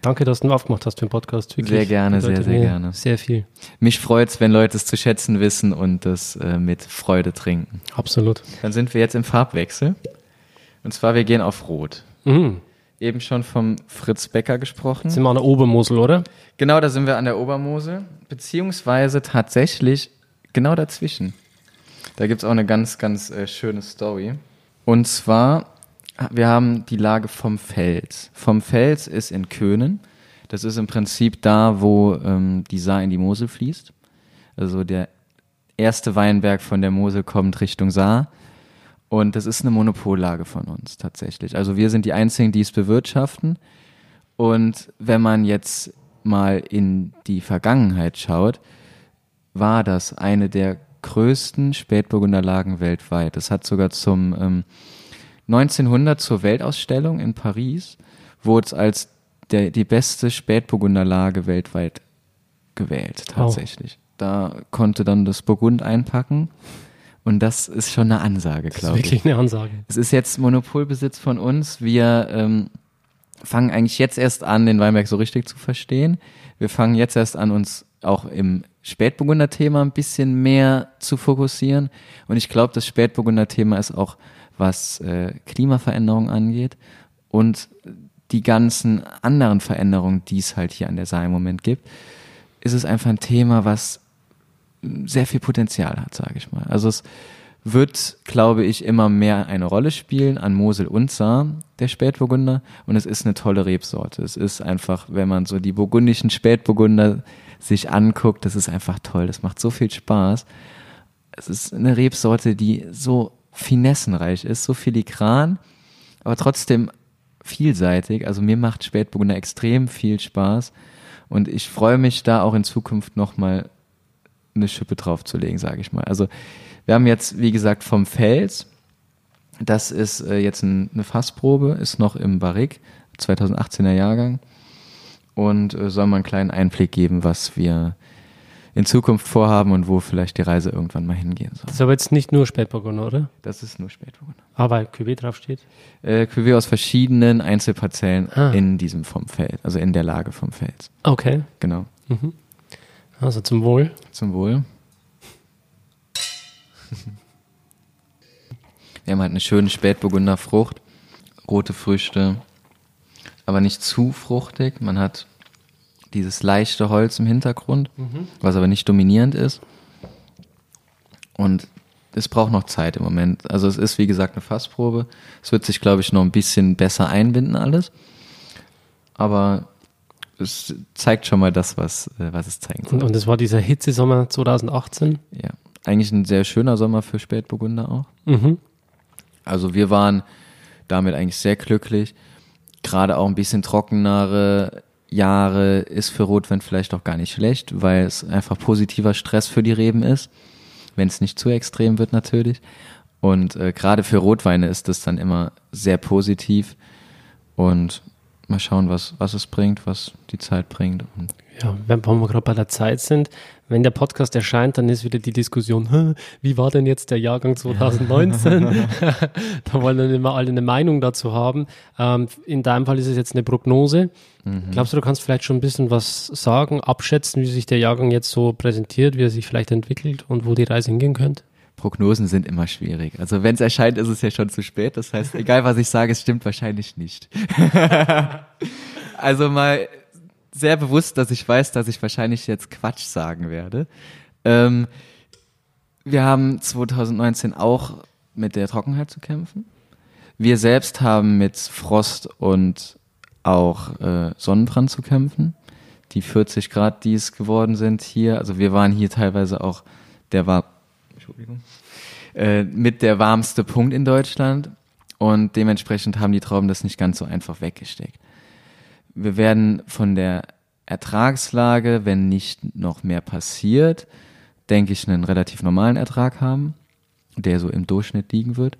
Danke, dass du aufgemacht hast für den Podcast. Wirklich. Sehr gerne, sehr, sehr gerne. Sehr viel. Mich freut's, wenn Leute es zu schätzen wissen und das äh, mit Freude trinken. Absolut. Dann sind wir jetzt im Farbwechsel. Und zwar, wir gehen auf Rot. Mhm. Eben schon vom Fritz Becker gesprochen. Sind wir an der Obermosel, oder? Genau, da sind wir an der Obermosel, beziehungsweise tatsächlich genau dazwischen. Da gibt's auch eine ganz, ganz äh, schöne Story. Und zwar, wir haben die Lage vom Fels. Vom Fels ist in Köhnen. Das ist im Prinzip da, wo ähm, die Saar in die Mosel fließt. Also der erste Weinberg von der Mosel kommt Richtung Saar. Und das ist eine Monopollage von uns tatsächlich. Also wir sind die Einzigen, die es bewirtschaften. Und wenn man jetzt mal in die Vergangenheit schaut, war das eine der größten Spätburgunderlagen weltweit. Das hat sogar zum ähm, 1900 zur Weltausstellung in Paris wurde es als der, die beste Spätburgunderlage weltweit gewählt, tatsächlich. Da konnte dann das Burgund einpacken und das ist schon eine Ansage, Das ist glaube ich. wirklich eine Ansage. Es ist jetzt Monopolbesitz von uns. Wir ähm, fangen eigentlich jetzt erst an, den Weinberg so richtig zu verstehen. Wir fangen jetzt erst an, uns auch im Spätburgunder-Thema ein bisschen mehr zu fokussieren. Und ich glaube, das Spätburgunder-Thema ist auch, was äh, Klimaveränderung angeht und die ganzen anderen Veränderungen, die es halt hier an der Saar im Moment gibt, ist es einfach ein Thema, was sehr viel Potenzial hat, sage ich mal. Also es wird, glaube ich, immer mehr eine Rolle spielen an Mosel und Saar, der Spätburgunder. Und es ist eine tolle Rebsorte. Es ist einfach, wenn man so die burgundischen Spätburgunder sich anguckt, das ist einfach toll. Das macht so viel Spaß. Es ist eine Rebsorte, die so finessenreich ist, so filigran, aber trotzdem vielseitig. Also mir macht Spätburgunder extrem viel Spaß. Und ich freue mich da auch in Zukunft nochmal eine Schippe draufzulegen, sage ich mal. Also wir haben jetzt, wie gesagt, vom Fels, das ist äh, jetzt ein, eine Fassprobe, ist noch im Barrique, 2018er Jahrgang und äh, soll mal einen kleinen Einblick geben, was wir in Zukunft vorhaben und wo vielleicht die Reise irgendwann mal hingehen soll. Das ist aber jetzt nicht nur Spätburgunder, oder? Das ist nur Spätburgunder. Ah, weil Cuvée draufsteht. Äh, Cuvée aus verschiedenen Einzelparzellen Ah. in diesem vom Feld, also in der Lage vom Fels. Okay. Genau. Also zum Wohl. Zum Wohl. Wir haben halt eine schöne Spätburgunder Frucht, rote Früchte, aber nicht zu fruchtig. Man hat dieses leichte Holz im Hintergrund, mhm. was aber nicht dominierend ist. Und es braucht noch Zeit im Moment. Also es ist, wie gesagt, eine Fassprobe. Es wird sich, glaube ich, noch ein bisschen besser einbinden alles. Aber es zeigt schon mal das, was, äh, was es zeigen soll. Und es war dieser Hitzesommer 2018? Ja, eigentlich ein sehr schöner Sommer für Spätburgunder auch. Mhm. Also wir waren damit eigentlich sehr glücklich. Gerade auch ein bisschen trockenere Jahre ist für Rotwein vielleicht auch gar nicht schlecht, weil es einfach positiver Stress für die Reben ist wenn es nicht zu extrem wird natürlich. Und äh, gerade für Rotweine ist das dann immer sehr positiv. Und mal schauen, was, was es bringt, was die Zeit bringt. Und ja, wenn wir gerade bei der Zeit sind, wenn der Podcast erscheint, dann ist wieder die Diskussion, wie war denn jetzt der Jahrgang 2019? da wollen dann immer alle eine Meinung dazu haben. Ähm, in deinem Fall ist es jetzt eine Prognose. Mhm. Glaubst du, du kannst vielleicht schon ein bisschen was sagen, abschätzen, wie sich der Jahrgang jetzt so präsentiert, wie er sich vielleicht entwickelt und wo die Reise hingehen könnte? Prognosen sind immer schwierig. Also wenn es erscheint, ist es ja schon zu spät. Das heißt, egal was ich sage, es stimmt wahrscheinlich nicht. also mal sehr bewusst, dass ich weiß, dass ich wahrscheinlich jetzt Quatsch sagen werde. Ähm, wir haben 2019 auch mit der Trockenheit zu kämpfen. Wir selbst haben mit Frost und auch äh, Sonnenbrand zu kämpfen. Die 40 Grad, die es geworden sind hier, also wir waren hier teilweise auch, der war, Entschuldigung, äh, mit der warmste Punkt in Deutschland. Und dementsprechend haben die Trauben das nicht ganz so einfach weggesteckt. Wir werden von der Ertragslage, wenn nicht noch mehr passiert, denke ich, einen relativ normalen Ertrag haben, der so im Durchschnitt liegen wird.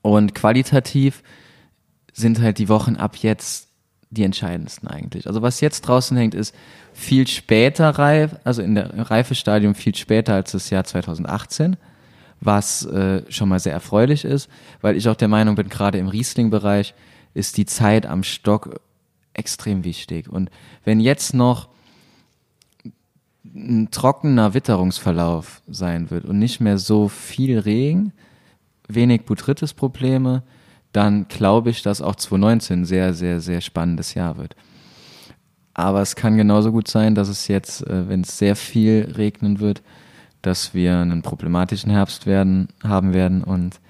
Und qualitativ sind halt die Wochen ab jetzt die entscheidendsten eigentlich. Also was jetzt draußen hängt, ist viel später reif, also in der Reifestadium viel später als das Jahr 2018, was äh, schon mal sehr erfreulich ist, weil ich auch der Meinung bin, gerade im Riesling-Bereich ist die Zeit am Stock extrem wichtig. Und wenn jetzt noch ein trockener Witterungsverlauf sein wird und nicht mehr so viel Regen, wenig Botrytis-Probleme, dann glaube ich, dass auch 2019 ein sehr, sehr, sehr spannendes Jahr wird. Aber es kann genauso gut sein, dass es jetzt, äh, wenn es sehr viel regnen wird, dass wir einen problematischen Herbst werden, haben werden und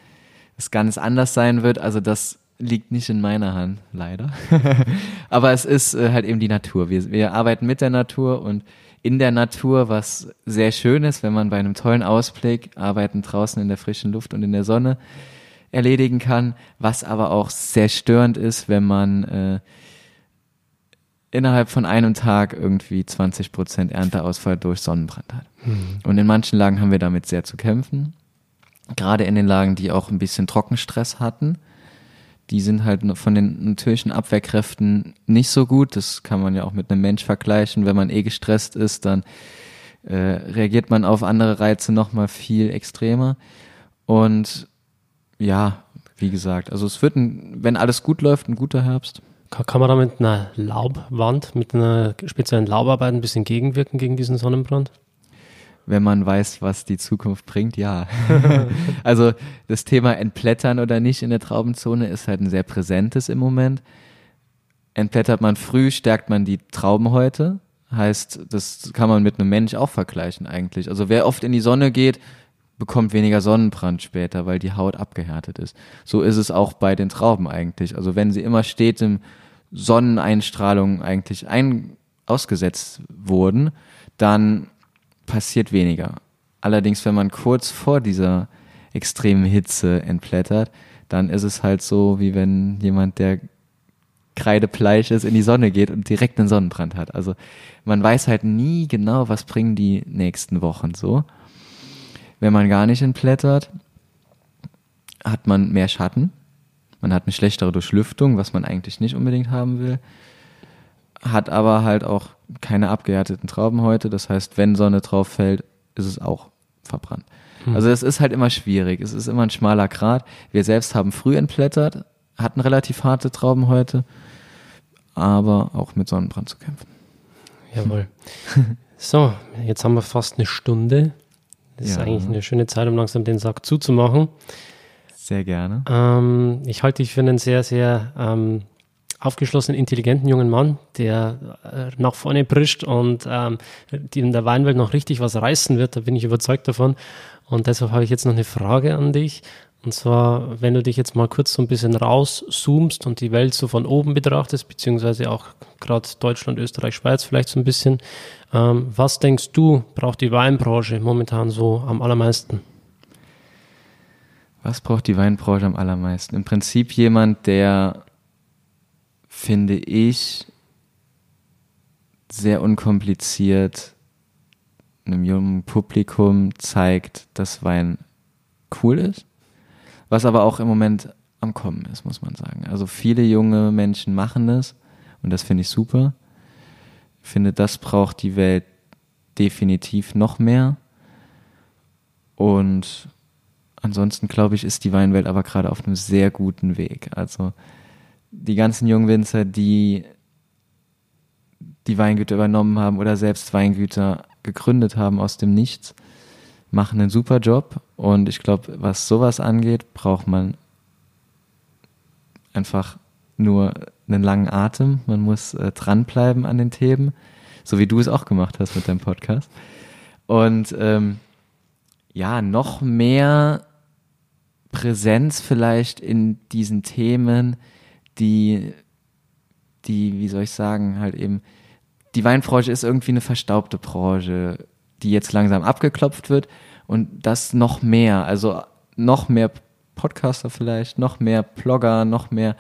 es ganz anders sein wird. Also das liegt nicht in meiner Hand, leider. Aber es ist äh, halt eben die Natur. Wir, wir arbeiten mit der Natur und in der Natur, was sehr schön ist, wenn man bei einem tollen Ausblick arbeiten draußen in der frischen Luft und in der Sonne erledigen kann, was aber auch sehr störend ist, wenn man äh, innerhalb von einem Tag irgendwie 20 Prozent Ernteausfall durch Sonnenbrand hat. Mhm. Und in manchen Lagen haben wir damit sehr zu kämpfen. Gerade in den Lagen, die auch ein bisschen Trockenstress hatten die sind halt von den natürlichen Abwehrkräften nicht so gut. Das kann man ja auch mit einem Mensch vergleichen. Wenn man eh gestresst ist, dann äh, reagiert man auf andere Reize nochmal viel extremer. Und ja, wie gesagt, also es wird, ein, wenn alles gut läuft, ein guter Herbst. Kann man da mit einer Laubwand, mit einer speziellen Laubarbeit ein bisschen gegenwirken gegen diesen Sonnenbrand? wenn man weiß, was die Zukunft bringt, ja. also das Thema Entblättern oder nicht in der Traubenzone ist halt ein sehr präsentes im Moment. Entblättert man früh, stärkt man die Traubenhäute. Heißt, das kann man mit einem Mensch auch vergleichen eigentlich. Also wer oft in die Sonne geht, bekommt weniger Sonnenbrand später, weil die Haut abgehärtet ist. So ist es auch bei den Trauben eigentlich. Also wenn sie immer stetem Sonneneinstrahlung eigentlich ein, ausgesetzt wurden, dann passiert weniger. Allerdings, wenn man kurz vor dieser extremen Hitze entblättert, dann ist es halt so, wie wenn jemand, der kreidepleich ist, in die Sonne geht und direkt einen Sonnenbrand hat. Also man weiß halt nie genau, was bringen die nächsten Wochen so. Wenn man gar nicht entblättert, hat man mehr Schatten. Man hat eine schlechtere Durchlüftung, was man eigentlich nicht unbedingt haben will. Hat aber halt auch keine abgehärteten Trauben heute. Das heißt, wenn Sonne drauf fällt, ist es auch verbrannt. Hm. Also es ist halt immer schwierig. Es ist immer ein schmaler Grat. Wir selbst haben früh entblättert, hatten relativ harte Trauben heute, aber auch mit Sonnenbrand zu kämpfen. Jawohl. so, jetzt haben wir fast eine Stunde. Das ja. ist eigentlich eine schöne Zeit, um langsam den Sack zuzumachen. Sehr gerne. Ähm, ich halte dich für einen sehr, sehr ähm, aufgeschlossenen, intelligenten jungen Mann, der äh, nach vorne prischt und ähm, in der Weinwelt noch richtig was reißen wird. Da bin ich überzeugt davon. Und deshalb habe ich jetzt noch eine Frage an dich. Und zwar, wenn du dich jetzt mal kurz so ein bisschen rauszoomst und die Welt so von oben betrachtest, beziehungsweise auch gerade Deutschland, Österreich, Schweiz vielleicht so ein bisschen, ähm, was denkst du, braucht die Weinbranche momentan so am allermeisten? Was braucht die Weinbranche am allermeisten? Im Prinzip jemand, der, finde ich, sehr unkompliziert einem jungen Publikum zeigt, dass Wein cool ist was aber auch im Moment am Kommen ist, muss man sagen. Also viele junge Menschen machen das und das finde ich super. Ich finde, das braucht die Welt definitiv noch mehr. Und ansonsten glaube ich, ist die Weinwelt aber gerade auf einem sehr guten Weg. Also die ganzen jungen Winzer, die die Weingüter übernommen haben oder selbst Weingüter gegründet haben aus dem Nichts, machen einen super Job und ich glaube, was sowas angeht, braucht man einfach nur einen langen Atem. Man muss äh, dranbleiben an den Themen, so wie du es auch gemacht hast mit deinem Podcast. Und ähm, ja, noch mehr Präsenz vielleicht in diesen Themen, die, die, wie soll ich sagen, halt eben, die Weinbranche ist irgendwie eine verstaubte Branche die jetzt langsam abgeklopft wird und das noch mehr, also noch mehr Podcaster vielleicht, noch mehr Blogger, noch mehr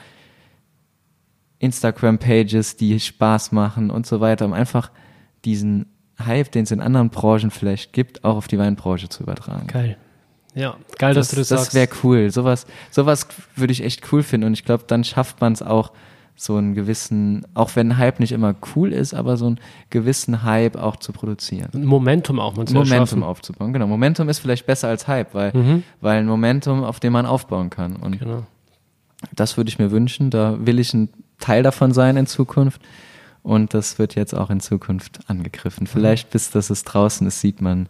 Instagram-Pages, die Spaß machen und so weiter, um einfach diesen Hype, den es in anderen Branchen vielleicht gibt, auch auf die Weinbranche zu übertragen. Geil. Ja, geil, das, dass du das, das sagst. Das wäre cool. Sowas, sowas würde ich echt cool finden und ich glaube, dann schafft man es auch, so einen gewissen, auch wenn Hype nicht immer cool ist, aber so einen gewissen Hype auch zu produzieren. Momentum auch mal zu Momentum erschaffen. aufzubauen, genau. Momentum ist vielleicht besser als Hype, weil, mhm. weil ein Momentum, auf dem man aufbauen kann. Und genau. das würde ich mir wünschen. Da will ich ein Teil davon sein in Zukunft. Und das wird jetzt auch in Zukunft angegriffen. Vielleicht bis das es draußen ist, sieht man,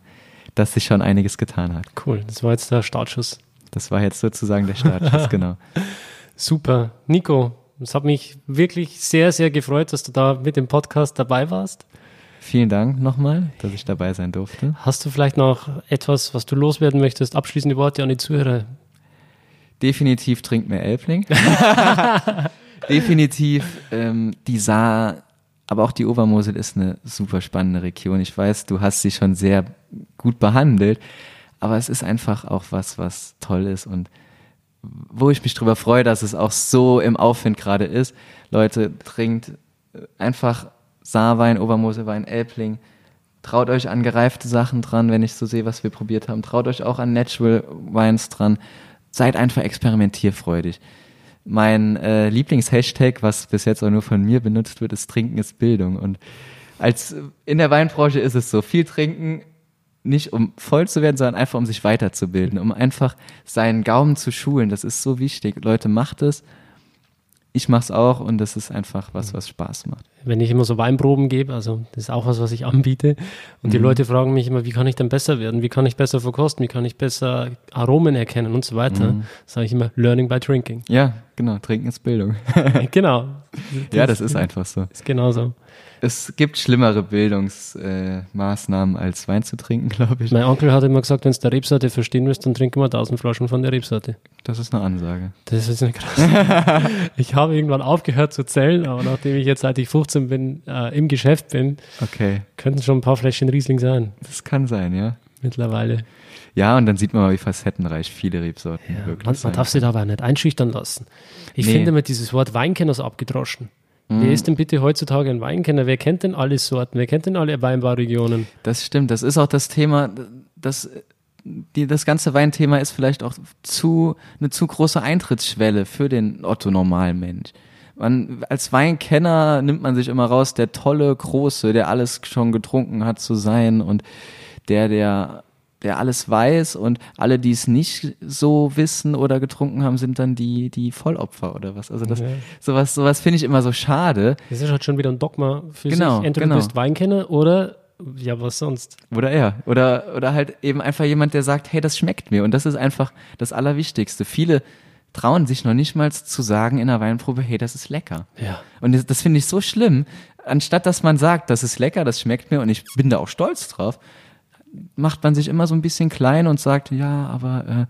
dass sich schon einiges getan hat. Cool, das war jetzt der Startschuss. Das war jetzt sozusagen der Startschuss, genau. Super. Nico, es hat mich wirklich sehr, sehr gefreut, dass du da mit dem Podcast dabei warst. Vielen Dank nochmal, dass ich dabei sein durfte. Hast du vielleicht noch etwas, was du loswerden möchtest? Abschließende Worte an die Zuhörer? Definitiv trinkt mehr Elbling. Definitiv ähm, die Saar, aber auch die Obermosel ist eine super spannende Region. Ich weiß, du hast sie schon sehr gut behandelt, aber es ist einfach auch was, was toll ist und wo ich mich drüber freue, dass es auch so im Aufwind gerade ist. Leute, trinkt einfach Saarwein, Obermoselwein, Elbling. Traut euch an gereifte Sachen dran, wenn ich so sehe, was wir probiert haben. Traut euch auch an Natural Wines dran. Seid einfach experimentierfreudig. Mein äh, Lieblingshashtag, was bis jetzt auch nur von mir benutzt wird, ist Trinken ist Bildung. Und als in der Weinbranche ist es so, viel trinken nicht um voll zu werden, sondern einfach um sich weiterzubilden, um einfach seinen Gaumen zu schulen. Das ist so wichtig. Leute, macht es. Ich mache es auch und das ist einfach was, was Spaß macht. Wenn ich immer so Weinproben gebe, also das ist auch was, was ich anbiete. Und mhm. die Leute fragen mich immer, wie kann ich denn besser werden? Wie kann ich besser verkosten? Wie kann ich besser Aromen erkennen und so weiter? Mhm. Sage ich immer, Learning by Drinking. Ja, genau. Trinken ist Bildung. genau. Das ja, das ist einfach so. Ist genau so es gibt schlimmere Bildungsmaßnahmen äh, als Wein zu trinken, glaube ich. Mein Onkel hat immer gesagt, wenn du der Rebsorte verstehen willst, dann trinken wir tausend Flaschen von der Rebsorte. Das ist eine Ansage. Das ist eine krass. ich habe irgendwann aufgehört zu zählen, aber nachdem ich jetzt seit ich 15 bin, äh, im Geschäft bin, okay. könnten schon ein paar Fläschchen Riesling sein. Das kann sein, ja. Mittlerweile. Ja, und dann sieht man mal, wie facettenreich viele Rebsorten ja, wirklich man, man darf sich dabei nicht einschüchtern lassen. Ich nee. finde mir dieses Wort Weinkenner so abgedroschen. Wer mhm. ist denn bitte heutzutage ein Weinkenner? Wer kennt denn alle Sorten? Wer kennt denn alle Weinbauregionen? Das stimmt. Das ist auch das Thema, das, die, das ganze Weinthema ist vielleicht auch zu, eine zu große Eintrittsschwelle für den Otto-Normalmensch. Man, als Weinkenner nimmt man sich immer raus, der tolle, große, der alles schon getrunken hat zu sein und der, der der alles weiß und alle, die es nicht so wissen oder getrunken haben, sind dann die, die Vollopfer oder was. Also das, ja. sowas, sowas finde ich immer so schade. Das ist halt schon wieder ein Dogma für genau, sich. Entweder genau. du bist Weinkenner oder ja, was sonst? Oder er. Oder, oder halt eben einfach jemand, der sagt, hey, das schmeckt mir. Und das ist einfach das Allerwichtigste. Viele trauen sich noch nicht mal zu sagen in der Weinprobe, hey, das ist lecker. Ja. Und das, das finde ich so schlimm. Anstatt dass man sagt, das ist lecker, das schmeckt mir und ich bin da auch stolz drauf, macht man sich immer so ein bisschen klein und sagt, ja, aber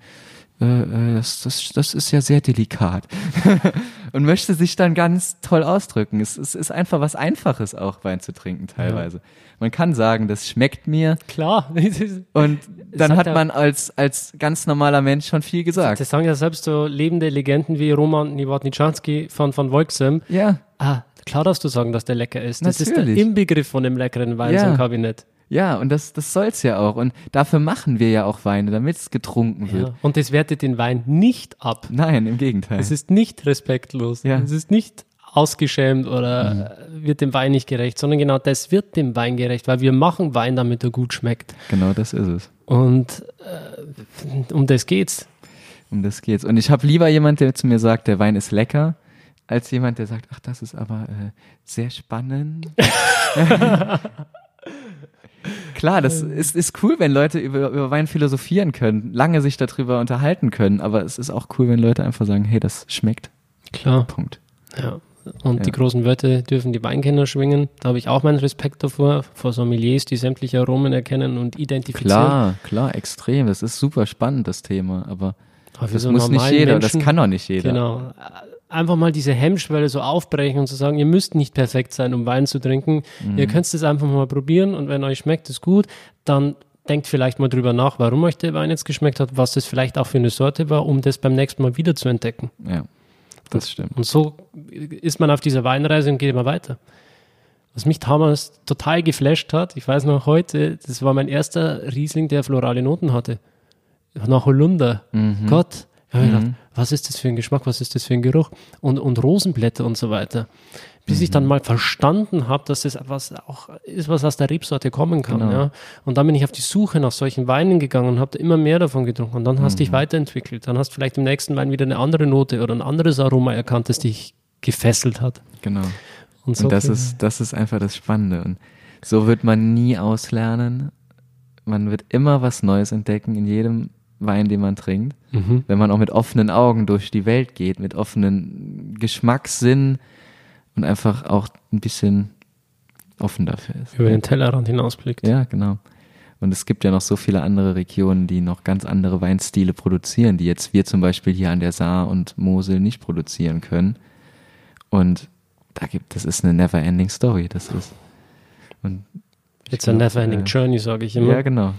äh, äh, äh das, das, das ist ja sehr delikat. und möchte sich dann ganz toll ausdrücken. Es, es ist einfach was Einfaches auch, Wein zu trinken teilweise. Ja. Man kann sagen, das schmeckt mir. Klar. und dann hat man als, als ganz normaler Mensch schon viel gesagt. Das sagen ja selbst so lebende Legenden wie Roman Niewodniczanski von, von Wolksem. Ja. Ah, klar darfst du sagen, dass der lecker ist. Das Natürlich. ist der Inbegriff von dem leckeren Wein ja. im Kabinett. Ja, und das, das soll's ja auch. Und dafür machen wir ja auch Weine, damit es getrunken wird. Ja, und das wertet den Wein nicht ab. Nein, im Gegenteil. Es ist nicht respektlos. Ja. Es ist nicht ausgeschämt oder mhm. wird dem Wein nicht gerecht, sondern genau das wird dem Wein gerecht, weil wir machen Wein, damit er gut schmeckt. Genau das ist es. Und äh, um das geht's. Um das geht's. Und ich habe lieber jemand, der zu mir sagt, der Wein ist lecker, als jemand, der sagt, ach, das ist aber äh, sehr spannend. Klar, das ist, ist cool, wenn Leute über, über Wein philosophieren können, lange sich darüber unterhalten können, aber es ist auch cool, wenn Leute einfach sagen, hey, das schmeckt. Klar. Punkt. Ja. Und ja. die großen Wörter dürfen die Weinkenner schwingen. Da habe ich auch meinen Respekt davor, vor Sommeliers, die sämtliche Aromen erkennen und identifizieren. Klar, klar, extrem. Das ist super spannend, das Thema. Aber, aber das so muss nicht jeder, Menschen, das kann auch nicht jeder. Genau einfach mal diese Hemmschwelle so aufbrechen und zu sagen, ihr müsst nicht perfekt sein, um Wein zu trinken. Mhm. Ihr könnt es einfach mal probieren und wenn euch schmeckt es gut, dann denkt vielleicht mal drüber nach, warum euch der Wein jetzt geschmeckt hat, was das vielleicht auch für eine Sorte war, um das beim nächsten Mal wieder zu entdecken. Ja, das stimmt. Und so ist man auf dieser Weinreise und geht immer weiter. Was mich damals total geflasht hat, ich weiß noch heute, das war mein erster Riesling, der florale Noten hatte. Nach Holunder. Mhm. Gott, ich habe mhm. gedacht, was ist das für ein Geschmack, was ist das für ein Geruch und, und Rosenblätter und so weiter. Bis mhm. ich dann mhm. mal verstanden habe, dass das was auch ist, was aus der Rebsorte kommen kann. Genau. Ja. Und dann bin ich auf die Suche nach solchen Weinen gegangen und habe immer mehr davon getrunken. Und dann hast du dich mhm. weiterentwickelt. Dann hast du vielleicht im nächsten Wein wieder eine andere Note oder ein anderes Aroma erkannt, das dich gefesselt hat. Genau. Und, so und das, ist, das ist einfach das Spannende. Und so wird man nie auslernen. Man wird immer was Neues entdecken in jedem Wein, den man trinkt. Mhm. Wenn man auch mit offenen Augen durch die Welt geht, mit offenen Geschmackssinn und einfach auch ein bisschen offen dafür ist. Über den Tellerrand hinausblickt. Ja, genau. Und es gibt ja noch so viele andere Regionen, die noch ganz andere Weinstile produzieren, die jetzt wir zum Beispiel hier an der Saar und Mosel nicht produzieren können. Und da gibt, das ist eine never-ending Story. Das ist. Und It's glaub, a never-ending äh, journey, sage ich immer. Ja, genau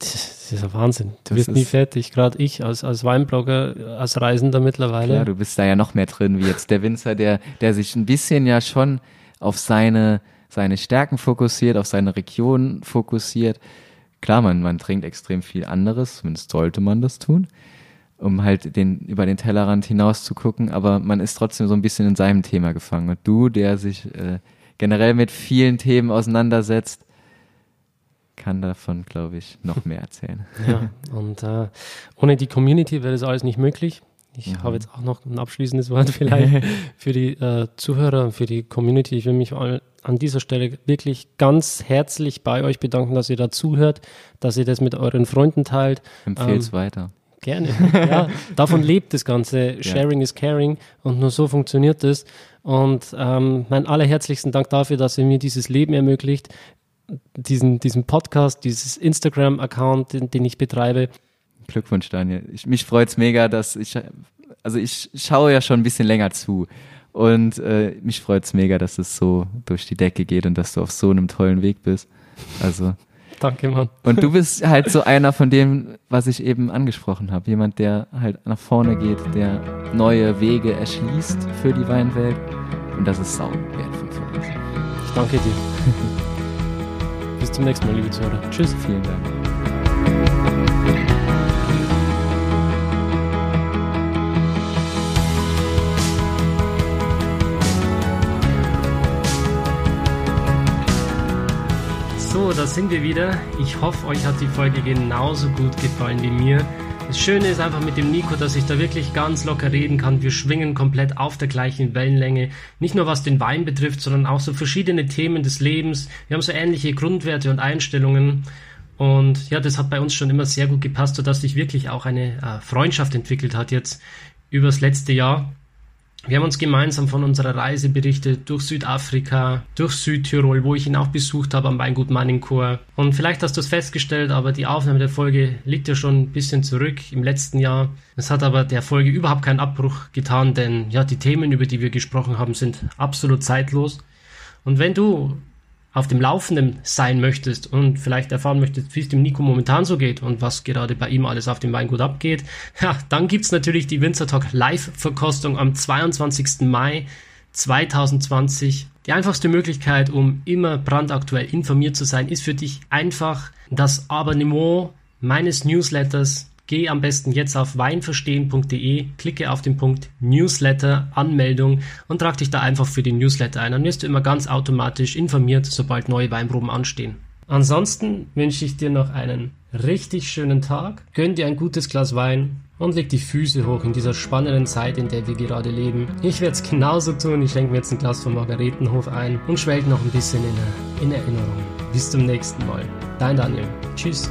das ist ja Wahnsinn. Du das wirst nie fertig. Gerade ich als, als Weinblogger, als Reisender mittlerweile. Ja, du bist da ja noch mehr drin, wie jetzt der Winzer, der, der sich ein bisschen ja schon auf seine, seine Stärken fokussiert, auf seine Region fokussiert. Klar, man, man trinkt extrem viel anderes, zumindest sollte man das tun, um halt den, über den Tellerrand hinaus zu gucken, aber man ist trotzdem so ein bisschen in seinem Thema gefangen. Und du, der sich äh, generell mit vielen Themen auseinandersetzt, kann davon, glaube ich, noch mehr erzählen. ja, und äh, ohne die Community wäre das alles nicht möglich. Ich mhm. habe jetzt auch noch ein abschließendes Wort vielleicht für die äh, Zuhörer und für die Community. Ich will mich an dieser Stelle wirklich ganz herzlich bei euch bedanken, dass ihr da zuhört, dass ihr das mit euren Freunden teilt. Empfehlt es ähm, weiter. Gerne. Ja, davon lebt das Ganze. Sharing ja. is caring und nur so funktioniert es. Und ähm, mein allerherzlichsten Dank dafür, dass ihr mir dieses Leben ermöglicht diesen, diesen Podcast, dieses Instagram-Account, den, den, ich betreibe. Glückwunsch, Daniel. Ich, mich freut es mega, dass ich, also ich schaue ja schon ein bisschen länger zu. Und äh, mich freut es mega, dass es so durch die Decke geht und dass du auf so einem tollen Weg bist. Also. Danke, Mann. Und du bist halt so einer von dem, was ich eben angesprochen habe. Jemand, der halt nach vorne geht, der neue Wege erschließt für die Weinwelt. Und das ist sau wertvoll für uns. Ich danke dir. Bis zum nächsten Mal, liebe Zuhörer. Tschüss. Vielen Dank. So, da sind wir wieder. Ich hoffe, euch hat die Folge genauso gut gefallen wie mir. Das Schöne ist einfach mit dem Nico, dass ich da wirklich ganz locker reden kann. Wir schwingen komplett auf der gleichen Wellenlänge. Nicht nur was den Wein betrifft, sondern auch so verschiedene Themen des Lebens. Wir haben so ähnliche Grundwerte und Einstellungen. Und ja, das hat bei uns schon immer sehr gut gepasst, sodass sich wirklich auch eine äh, Freundschaft entwickelt hat jetzt übers letzte Jahr. Wir haben uns gemeinsam von unserer Reise berichtet durch Südafrika, durch Südtirol, wo ich ihn auch besucht habe am Weingut Manningchor. Und vielleicht hast du es festgestellt, aber die Aufnahme der Folge liegt ja schon ein bisschen zurück im letzten Jahr. Es hat aber der Folge überhaupt keinen Abbruch getan, denn ja, die Themen, über die wir gesprochen haben, sind absolut zeitlos. Und wenn du auf dem Laufenden sein möchtest und vielleicht erfahren möchtest, wie es dem Nico momentan so geht und was gerade bei ihm alles auf dem Weingut abgeht, ja, dann gibt's natürlich die Winzer Talk Live-Verkostung am 22. Mai 2020. Die einfachste Möglichkeit, um immer brandaktuell informiert zu sein, ist für dich einfach das Abonnement meines Newsletters Geh am besten jetzt auf weinverstehen.de, klicke auf den Punkt Newsletter, Anmeldung und trag dich da einfach für den Newsletter ein. Dann wirst du immer ganz automatisch informiert, sobald neue Weinproben anstehen. Ansonsten wünsche ich dir noch einen richtig schönen Tag, gönn dir ein gutes Glas Wein und leg die Füße hoch in dieser spannenden Zeit, in der wir gerade leben. Ich werde es genauso tun. Ich schenke mir jetzt ein Glas vom Margaretenhof ein und schwelg noch ein bisschen in, in Erinnerung. Bis zum nächsten Mal. Dein Daniel. Tschüss.